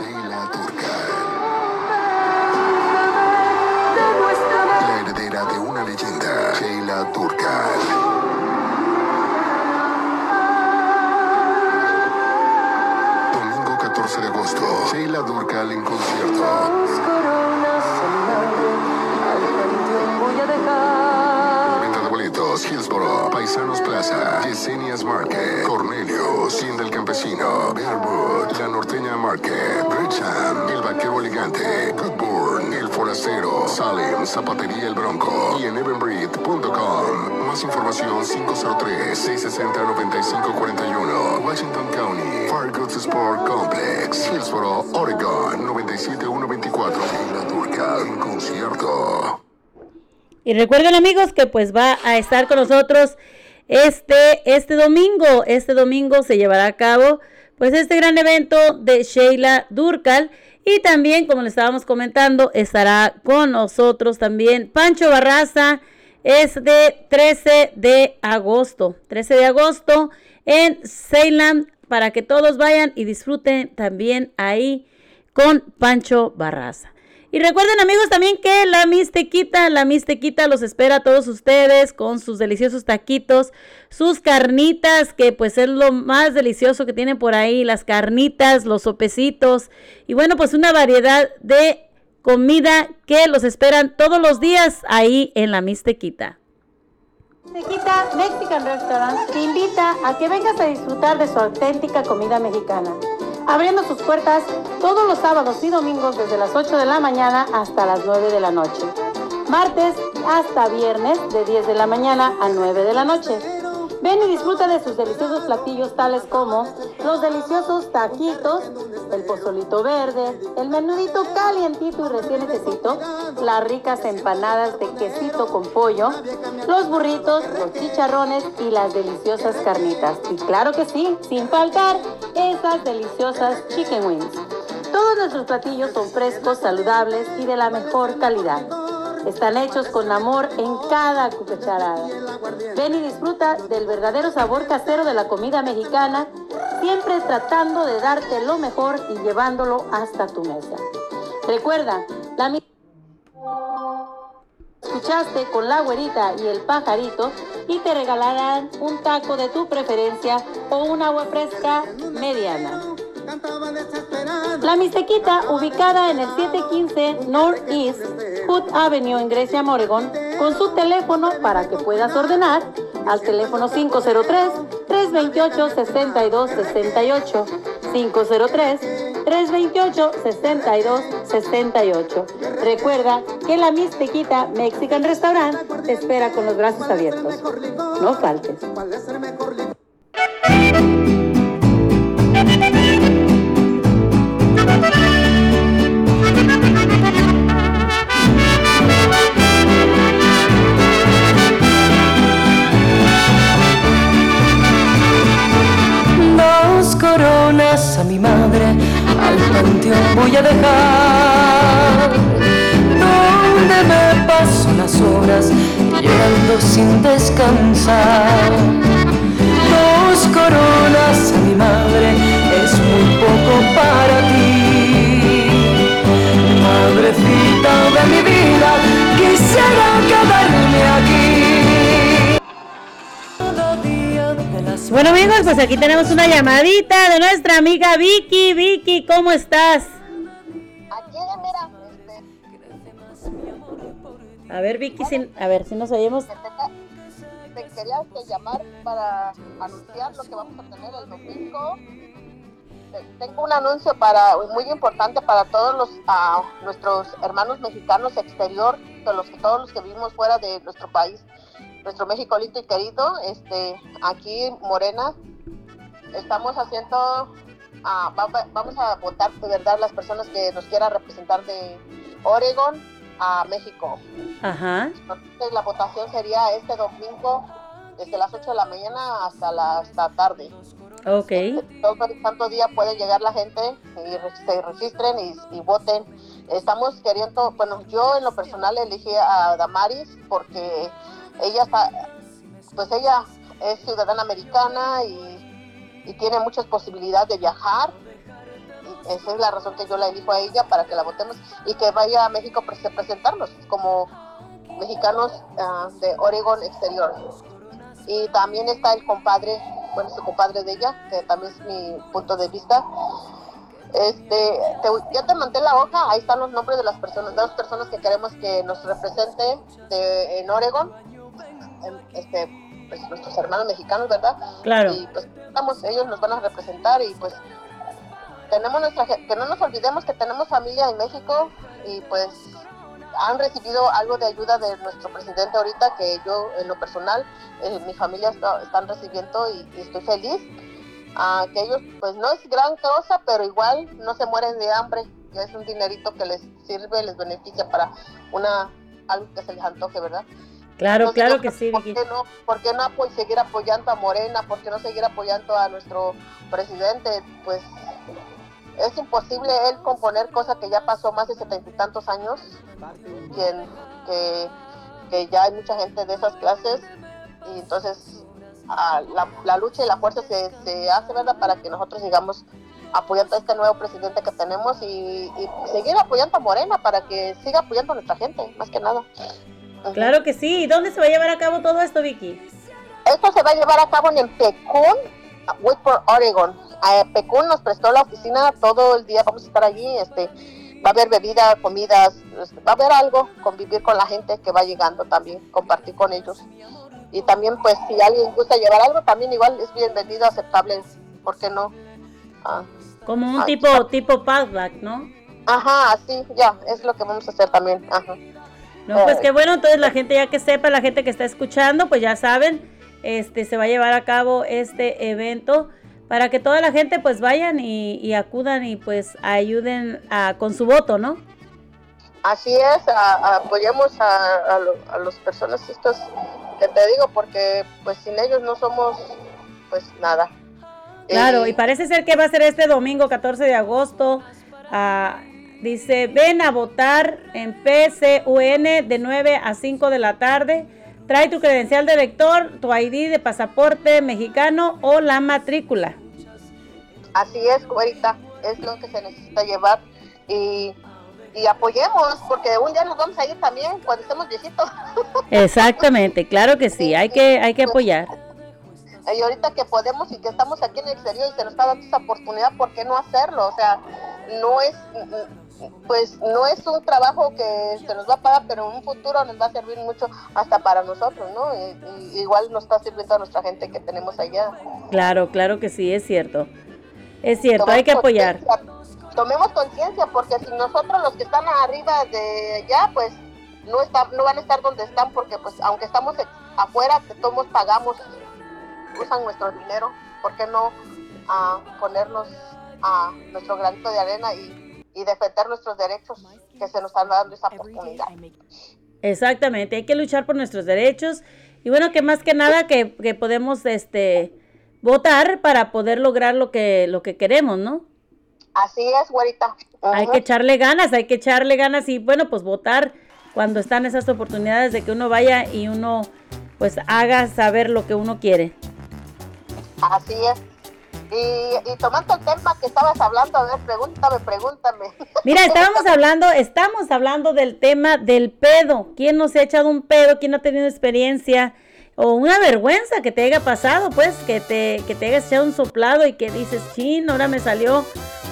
El Forastero, Salem, Zapatería El Bronco y en evenbreed.com. Más información 503-660-9541, Washington County, Fargoods Sport Complex, Hillsboro, Oregon, 97124, La Turca en concierto. Y recuerden amigos que pues va a estar con nosotros este, este domingo. Este domingo se llevará a cabo pues este gran evento de Sheila Durcal. Y también, como le estábamos comentando, estará con nosotros también Pancho Barraza. Es de 13 de agosto. 13 de agosto en Ceylan para que todos vayan y disfruten también ahí con Pancho Barraza. Y recuerden amigos también que la Mistequita, la Mistequita los espera a todos ustedes con sus deliciosos taquitos, sus carnitas, que pues es lo más delicioso que tienen por ahí, las carnitas, los sopecitos y bueno pues una variedad de comida que los esperan todos los días ahí en la Mistequita. Mistequita Mexican Restaurant te invita a que vengas a disfrutar de su auténtica comida mexicana abriendo sus puertas todos los sábados y domingos desde las 8 de la mañana hasta las 9 de la noche. Martes hasta viernes de 10 de la mañana a 9 de la noche. Ven y disfruta de sus deliciosos platillos tales como los deliciosos taquitos, el pozolito verde, el menudito calientito y recién hechecito, las ricas empanadas de quesito con pollo, los burritos, los chicharrones y las deliciosas carnitas. Y claro que sí, sin faltar esas deliciosas chicken wings. Todos nuestros platillos son frescos, saludables y de la mejor calidad. Están hechos con amor en cada cucharada. Ven y disfruta del verdadero sabor casero de la comida mexicana, siempre tratando de darte lo mejor y llevándolo hasta tu mesa. Recuerda, la escuchaste con la güerita y el pajarito y te regalarán un taco de tu preferencia o un agua fresca mediana. La Mistequita, ubicada en el 715 Northeast Hood Avenue en Grecia, Oregon, con su teléfono para que puedas ordenar al teléfono 503-328-6268. 503-328-6268. Recuerda que la Mistequita Mexican Restaurant te espera con los brazos abiertos. No faltes. Dejar. Donde me paso las horas llorando sin descansar. Dos coronas a mi madre es muy poco para ti. Madrecita de mi vida, quisiera quedarme aquí. Las Bueno amigos, pues aquí tenemos una llamadita de nuestra amiga Vicky. Vicky, ¿cómo estás? A ver Vicky, si- a ver si nos oímos. Te quería que llamar para anunciar lo que vamos a tener el domingo. Te- Tengo un anuncio para muy importante para todos los ah, nuestros hermanos mexicanos exterior, de los que todos los que vivimos fuera de nuestro país, nuestro México lindo y querido. Este, aquí en Morena estamos haciendo, va- vamos a votar de verdad las personas que nos quieran representar de Oregon a México. Ajá. Entonces, la votación sería este domingo desde las 8 de la mañana hasta la hasta tarde. Ok. Todo el santo día puede llegar la gente y se registren y, y voten. Estamos queriendo, bueno, yo en lo personal elegí a Damaris porque ella está, pues ella es ciudadana americana y, y tiene muchas posibilidades de viajar. Esa es la razón que yo la elijo a ella para que la votemos y que vaya a México a prese- presentarnos como mexicanos ah, de Oregon exterior. Y también está el compadre, bueno, su compadre de ella, que también es mi punto de vista. Este, te- ya te mandé la hoja, ahí están los nombres de las personas, de las personas que queremos que nos represente de, en Oregon, en- este, pues nuestros hermanos mexicanos, ¿verdad? Claro. Y pues estamos, ellos nos van a representar y pues tenemos nuestra, que no nos olvidemos que tenemos familia en México y pues han recibido algo de ayuda de nuestro presidente ahorita que yo en lo personal, eh, mi familia está- están recibiendo y, y estoy feliz. Ah, que ellos pues no es gran cosa, pero igual no se mueren de hambre, ya es un dinerito que les sirve, les beneficia para una algo que se les antoje, ¿verdad? Claro, Entonces, claro yo que sí, ¿Por qué no, por qué no seguir apoyando a Morena? ¿Por qué no seguir apoyando a nuestro presidente? Pues es imposible él componer cosas que ya pasó más de setenta y tantos años, quien, que, que ya hay mucha gente de esas clases y entonces la, la lucha y la fuerza se, se hace, ¿verdad? Para que nosotros sigamos apoyando a este nuevo presidente que tenemos y, y seguir apoyando a Morena para que siga apoyando a nuestra gente, más que nada. Claro que sí. ¿Y dónde se va a llevar a cabo todo esto, Vicky? Esto se va a llevar a cabo en Pecún, Whitport, Oregon. Eh, Pecún nos prestó la oficina todo el día, vamos a estar allí, este, va a haber bebida, comidas, este, va a haber algo, convivir con la gente que va llegando también, compartir con ellos. Y también, pues, si alguien gusta llevar algo, también igual es bienvenido, aceptable, ¿por qué no? Ah, Como un ah, tipo, tipo padback, ¿no? Ajá, así, ya, es lo que vamos a hacer también, ajá. No, pues Eh, qué bueno, entonces la gente ya que sepa, la gente que está escuchando, pues ya saben, este se va a llevar a cabo este evento para que toda la gente pues vayan y, y acudan y pues ayuden a, con su voto, ¿no? Así es, a- a- apoyemos a, lo- a las personas estas que te digo, porque pues sin ellos no somos pues nada. Claro, Eh, y parece ser que va a ser este domingo 14 de agosto. ah, dice, ven a votar en PCUN de 9 a 5 de la tarde. Trae tu credencial de elector, tu ID de pasaporte mexicano o la matrícula. Así es, güerita, es lo que se necesita llevar y, y apoyemos, porque un día nos vamos a ir también cuando estemos viejitos. [LAUGHS] Exactamente, claro que sí, hay que, hay que apoyar. Y ahorita que podemos y que estamos aquí en el exterior y se nos está dando esa oportunidad, ¿por qué no hacerlo? O sea, no es, pues no es un trabajo que se nos va a pagar, pero en un futuro nos va a servir mucho hasta para nosotros, ¿no? Y- y igual nos está sirviendo a nuestra gente que tenemos allá. Claro, claro que sí, es cierto. Es cierto, hay que apoyar. Tomemos conciencia, porque si nosotros los que están arriba de allá, pues no está, no van a estar donde están, porque pues aunque estamos afuera, que todos pagamos, usan nuestro dinero, ¿por qué no ah, ponernos a nuestro granito de arena y, y defender nuestros derechos que se nos están dando esa oportunidad? Exactamente, hay que luchar por nuestros derechos y bueno, que más que nada que, que podemos este votar para poder lograr lo que lo que queremos, ¿no? Así es, güerita. Hay que echarle ganas, hay que echarle ganas y bueno, pues votar cuando están esas oportunidades de que uno vaya y uno pues haga saber lo que uno quiere. Así es. Y, y tomando el tema que estabas hablando, a ver, pregúntame, pregúntame. Mira, [LAUGHS] estábamos hablando, estamos hablando del tema del pedo. ¿Quién no se ha echado un pedo? ¿Quién ha tenido experiencia? O una vergüenza que te haya pasado, pues, que te, que te echado un soplado y que dices, chin, ahora me salió,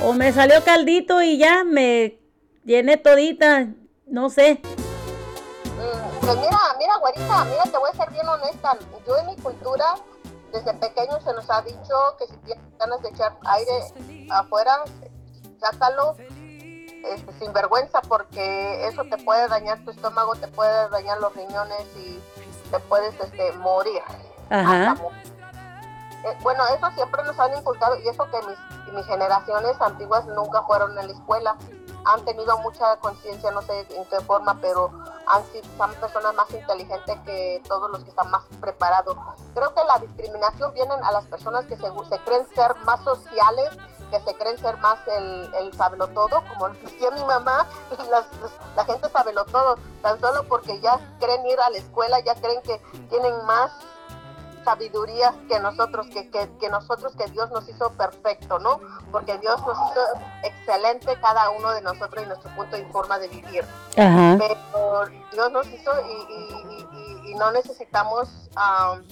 o me salió caldito y ya me llené todita, no sé. Pues mira, mira, güerita, mira, te voy a ser bien honesta. Yo en mi cultura, desde pequeño se nos ha dicho que si tienes ganas de echar aire afuera, sácalo este, sin vergüenza, porque eso te puede dañar tu estómago, te puede dañar los riñones y te puedes este, morir. Ajá. Eh, bueno, eso siempre nos han inculcado y eso que mis, mis generaciones antiguas nunca fueron a la escuela. Han tenido mucha conciencia, no sé en qué forma, pero han sido, son personas más inteligentes que todos los que están más preparados. Creo que la discriminación viene a las personas que se, se creen ser más sociales, que se creen ser más el, el sabelo todo, como decía mi mamá, [LAUGHS] las- la gente sabelo todo, tan solo porque ya creen ir a la escuela, ya creen que tienen más sabiduría que nosotros, que, que, que nosotros, que Dios nos hizo perfecto, ¿no? Porque Dios nos hizo excelente cada uno de nosotros y nuestro punto y forma de vivir. Ajá. Pero Dios nos hizo y, y- y- y- y no necesitamos, am,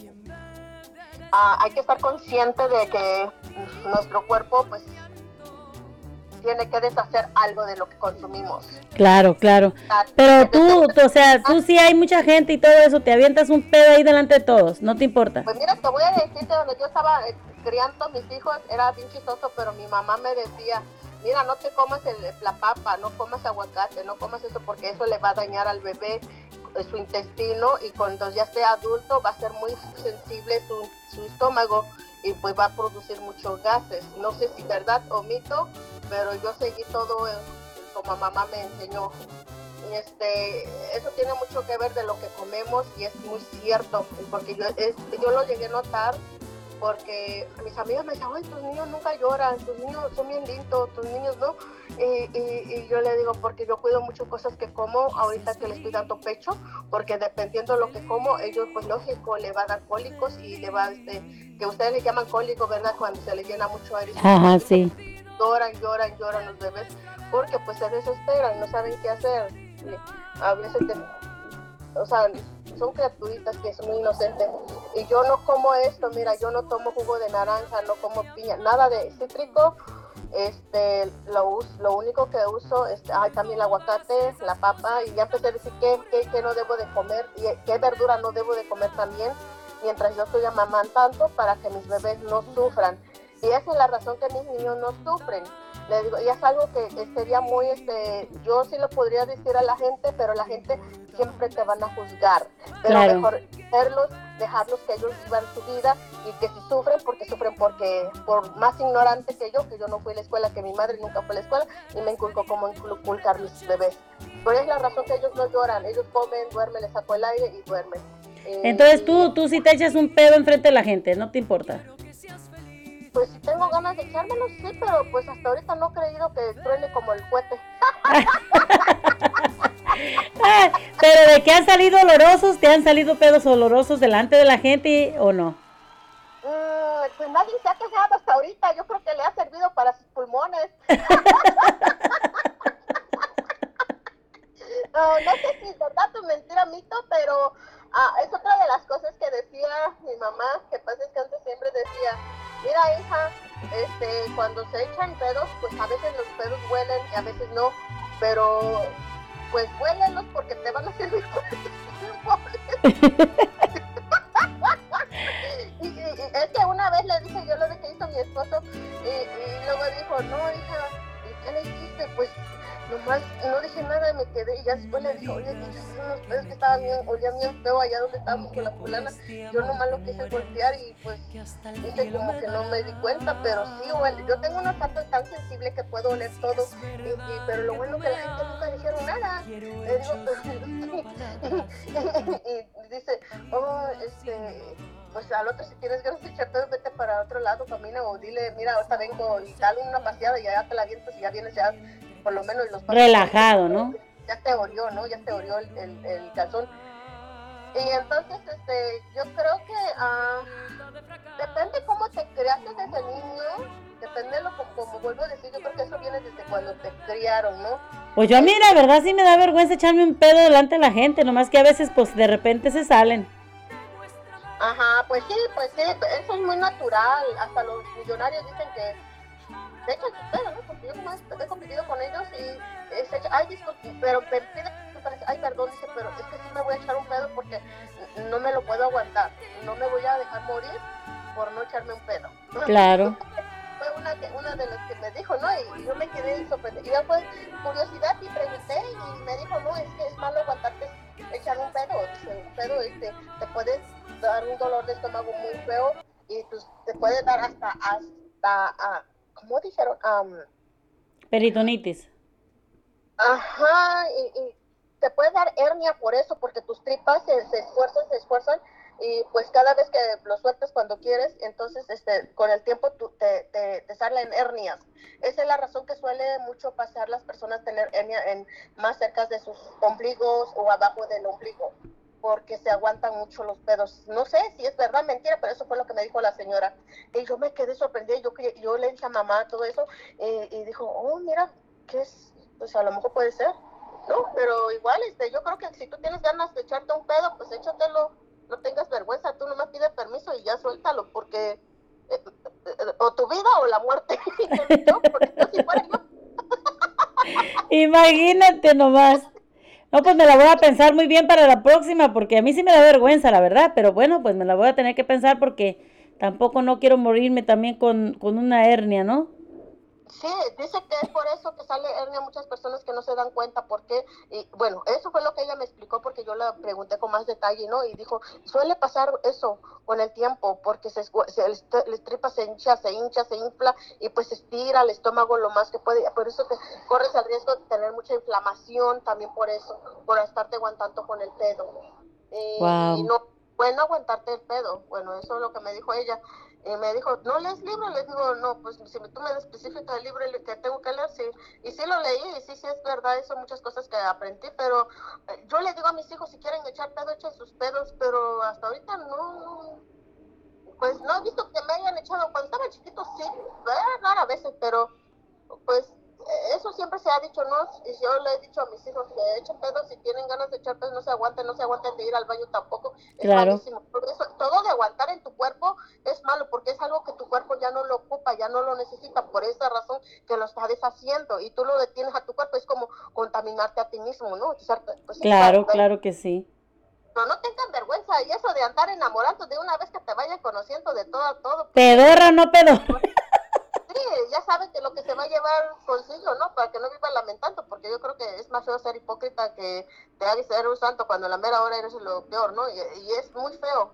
ah, hay que estar consciente de que nuestro cuerpo, pues, tiene que deshacer algo de lo que consumimos. Claro, claro. Pero tú, tú, o sea, tú sí hay mucha gente y todo eso, te avientas un pedo ahí delante de todos, no te importa. Pues mira, te voy a decir que donde yo estaba eh, criando a mis hijos era bien chistoso, pero mi mamá me decía, mira, no te comas el- la papa, no comas aguacate, no comas eso porque eso le va a dañar al bebé eh, su intestino y cuando ya esté adulto va a ser muy sensible su, su estómago y pues va a producir muchos gases. No sé si verdad o mito, pero yo seguí todo como mamá me enseñó. Este, eso tiene mucho que ver de lo que comemos y es muy cierto, porque yo, es- yo lo llegué a notar porque mis amigas me decían, ay, tus niños nunca lloran, tus niños son bien lindos, tus niños no. Y, y- y yo le digo, porque yo cuido mucho cosas que como ahorita que le estoy dando pecho, porque dependiendo de lo que como, ellos, pues lógico, le va a dar cólicos y le va, este, que ustedes le llaman cólico, ¿verdad? Cuando se le llena mucho aire. Ajá, sí. Lloran, lloran, lloran los bebés, porque pues se desesperan, no saben qué hacer. Y A veces te- o sea, son criaturitas que son muy inocentes. Y yo no como esto, mira, yo no tomo jugo de naranja, no como piña, nada de cítrico. Este, lo, us- lo único que uso es ay, también el aguacate, la papa, y ya empecé a decir qué, qué, qué no debo de comer y qué verdura no debo de comer también, mientras yo estoy amamantando para que mis bebés no sufran. Y esa es la razón que mis niños no sufren. Le digo, y es algo que sería muy, este, yo sí lo podría decir a la gente, pero la gente siempre te van a juzgar. Pero Claro. mejor verlos, dejarlos que ellos vivan su vida y que si sufren, porque sufren porque, por más ignorante que yo, que yo no fui a la escuela, que mi madre nunca fue a la escuela, y me inculcó cómo inculcar mis bebés. Pero es la razón que ellos no lloran, ellos comen, duermen, les saco el aire y duermen. Entonces tú, tú sí te echas un pedo enfrente de la gente, no te importa. Pues si tengo ganas de echármelo, sí, pero pues hasta ahorita no he creído que truene como el cohete. Ah, Pero de que han salido olorosos, ¿te han salido pedos olorosos delante de la gente o no? Mm, pues nadie se ha quejado hasta ahorita, yo creo que le ha servido para sus pulmones. [LAUGHS] [LAUGHS] Ah, no sé si es verdad o mentira, mito, pero ah, es otra de las cosas que decía mi mamá, que pasa es que antes siempre decía, mira hija, este, cuando se echan pedos, pues a veces los pedos huelen y a veces no, pero pues huélenlos porque te van a servir [LAUGHS] y es que una vez le dije yo lo de que hizo mi esposo y, y luego dijo, no hija, ¿y qué le hiciste? Pues nomás no dije nada, me quedé y ya después le dije, oye, unos pedos que estaban bien, olían bien feo allá donde estábamos con la fulana. Yo nomás lo quise golpear y pues hice como que no me di cuenta, pero sí huele. Yo tengo una pata tan sensible que puedo oler todo, y, y- pero lo bueno que la gente nunca dijeron nada. Le digo, [LAUGHS] [LAUGHS] y dice, oh, este, pues al otro si tienes ganas de echar pedos, vete para otro lado, camina o dile, mira, ahorita vengo y dale una paseada y ya te la avientas y ya vienes ya, por lo menos los Relajado, ¿no? ya te orió, ¿no? Ya te orió el, el, el calzón. Y entonces, este, yo creo que ah, depende cómo te creaste desde niño, depende de lo como, como vuelvo a decir, yo creo que eso viene desde cuando te criaron, ¿no? Pues yo a mí la verdad sí me da vergüenza echarme un pedo delante de la gente, nomás que a veces pues de repente se salen. Ajá, pues sí, pues sí, eso es muy natural. Hasta los millonarios dicen que se echan sus pedos, ¿no? Porque yo nomás he convivido con ellos y se echan, ay, disculpe, pero me ay, perdón, dice, pero es que sí me voy a echar un pedo porque no me lo puedo aguantar. No me voy a dejar morir por no echarme un pedo. Claro. [LAUGHS] Fue una, que- una de las que me dijo, ¿no? Y yo me quedé sorprendida. Y después, curiosidad, y pregunté y me dijo, no, es que es malo aguantarte echar un pedo. Dice, un pedo este, te puede dar un dolor de estómago muy feo y pues, te puede dar hasta, hasta, ah, ¿cómo dijeron? Am, Peritonitis. Ajá, y, y te puede dar hernia por eso, porque tus tripas se, se esfuerzan, se esfuerzan, y pues cada vez que lo sueltas cuando quieres, entonces este, con el tiempo tú, te, te, te salen hernias. Esa es la razón que suele mucho pasar las personas tener hernia en, más cerca de sus ombligos o abajo del ombligo, porque se aguantan mucho los pedos. No sé si es verdad, mentira, pero eso fue lo que me dijo la señora. Y yo me quedé sorprendida, yo, yo le dije a mamá todo eso, eh, y dijo, oh, mira, ¿qué es? Pues a lo mejor puede ser. ¿no? Pero igual, este, yo creo que si tú tienes ganas de echarte un pedo, pues échatelo, no tengas vergüenza, tú nomás pide permiso y ya suéltalo, porque eh, eh, o tu vida o la muerte. [LAUGHS] Yo, porque yo fuera yo, Imagínate nomás. No, pues me la voy a pensar muy bien para la próxima, porque a mí sí me da vergüenza, la verdad, pero bueno, pues me la voy a tener que pensar porque tampoco no quiero morirme también con, con una hernia, ¿no? Sí, dice que es por eso que sale hernia muchas personas que no se dan cuenta por qué. Y bueno, eso fue lo que ella me explicó porque yo le pregunté con más detalle, ¿no? Y dijo, suele pasar eso con el tiempo porque se, se el, tripa se hincha, se hincha, se infla y pues se estira el estómago lo más que puede. Por eso que corres el riesgo de tener mucha inflamación también por eso, por estarte aguantando con el pedo. Y no, bueno, aguantarte el pedo. Bueno, eso es lo que me dijo ella. Y me dijo, ¿no lees libro? Le digo, no, pues si tú me especificas el libro que tengo que leer, sí. Y sí lo leí, y sí, sí es verdad, eso muchas cosas que aprendí, pero eh, yo le digo a mis hijos, si quieren echar pedo, echen sus pedos, pero hasta ahorita no, pues no he visto que me hayan echado, cuando estaba chiquito sí, rara a veces, pero pues eso siempre se ha dicho, ¿no? Y yo le he dicho a mis hijos que echen pedos, si tienen ganas de echar pedos, no se aguanten, no se aguanten de ir al baño tampoco. Es malísimo. eso, todo de aguantar en tu cuerpo es malo, porque es algo que tu cuerpo ya no lo ocupa, ya no lo necesita, por esa razón que lo está deshaciendo, y tú lo detienes a tu cuerpo, es como contaminarte a ti mismo, ¿no? Pues, claro, claro que sí. Pero no tengan vergüenza, y eso de andar enamorando de una vez que te vayan conociendo de todo a todo. Pedorra, no pedorra ya saben que lo que se va a llevar consigo, ¿no? Para que no viva lamentando, porque yo creo que es más feo ser hipócrita que te hagas ser un santo cuando la mera hora eres lo peor, ¿no? Y, es muy feo,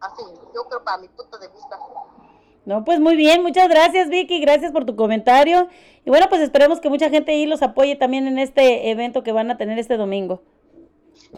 así, yo creo para mi punto de vista. No, pues muy bien, muchas gracias Vicky, gracias por tu comentario. Y bueno, pues esperemos que mucha gente ahí los apoye también en este evento que van a tener este domingo.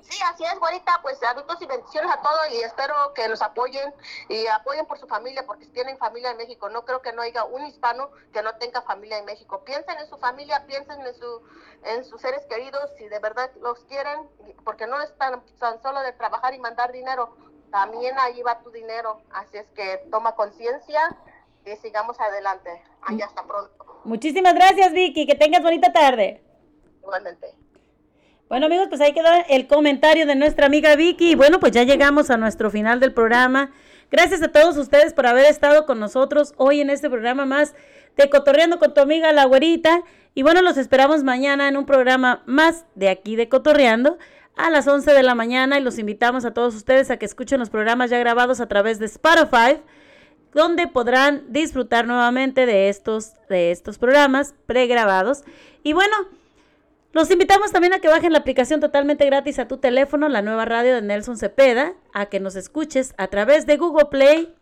Sí, así es, güerita, pues adultos y bendiciones a todos y espero que los apoyen y apoyen por su familia, porque si tienen familia en México, no creo que no haya un hispano que no tenga familia en México. Piensen en su familia, piensen en, su, en sus seres queridos, si de verdad los quieren, porque no es tan, solo de trabajar y mandar dinero, también ahí va tu dinero, así es que toma conciencia y sigamos adelante. Hasta pronto. Muchísimas gracias, Vicky, que tengas bonita tarde. Igualmente. Bueno amigos, pues ahí quedó el comentario de nuestra amiga Vicky. Bueno, pues ya llegamos a nuestro final del programa. Gracias a todos ustedes por haber estado con nosotros hoy en este programa más de Cotorreando con tu amiga La Güerita. Y bueno, los esperamos mañana en un programa más de aquí de Cotorreando a las 11 de la mañana y los invitamos a todos ustedes a que escuchen los programas ya grabados a través de Spotify donde podrán disfrutar nuevamente de estos, de estos programas pregrabados. Y bueno, los invitamos también a que bajen la aplicación totalmente gratis a tu teléfono, la nueva radio de Nelson Cepeda, a que nos escuches a través de Google Play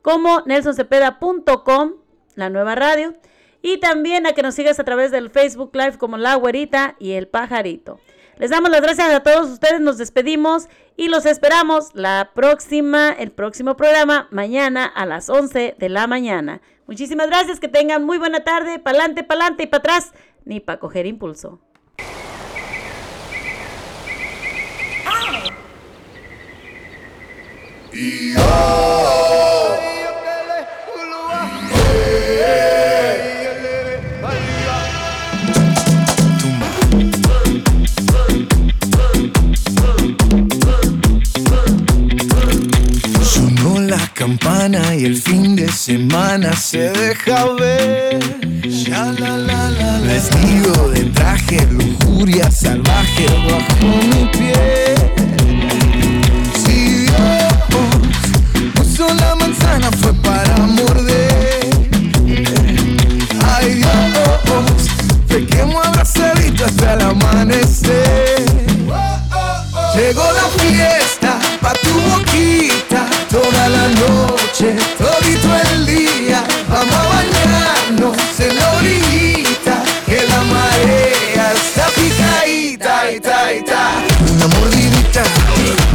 como nelsoncepeda.com, la nueva radio, y también a que nos sigas a través del Facebook Live como La Güerita y El Pajarito. Les damos las gracias a todos ustedes, nos despedimos y los esperamos la próxima, el próximo programa mañana a las 11 de la mañana. Muchísimas gracias, que tengan muy buena tarde, pa'lante, pa'lante y para atrás, ni para coger impulso. Y el fin de semana se deja ver. Vestido de traje, lujuria salvaje bajo mi pie. Fue para morder. Ay Dios, pequemos abrazadito hasta el amanecer. Llegó la fiesta pa' tu boquita, toda la noche, todito el día. Vamos a bañarnos en la orillita, que la marea está picadita, y ta, y ta. Una mordidita,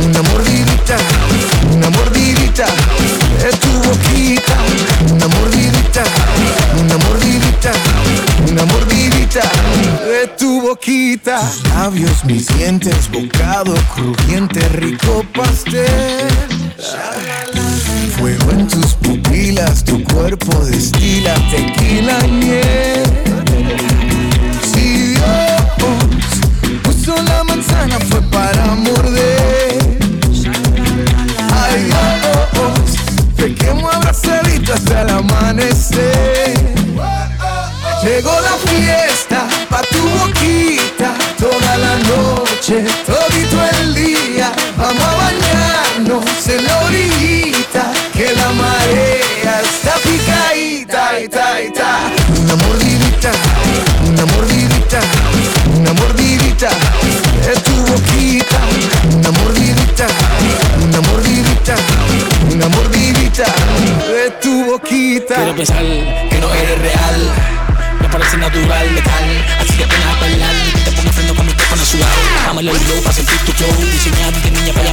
una mordidita, una mordidita boquita, una mordidita, una mordidita, una mordidita de tu boquita. Tus labios, mis dientes, bocado crujiente, rico pastel. Fuego en tus pupilas, tu cuerpo destila tequila y miel. Si Dios puso la manzana fue para morder. Hasta el amanecer. Llegó la fiesta pa' tu boca noche, todito el día, vamos a bañarnos en la orillita, que la marea está picadita, ita, ita. Una mordidita, una mordidita, una mordidita de tu boquita, una mordidita, una mordidita, una mordidita tu boquita. Quiero pensar que no eres real. Me parece natural, letal. Así que ven a bailar te pongo freno con mi teléfono sudado. Dame el flow para sentir tu flow. Diseñado de niña para llamar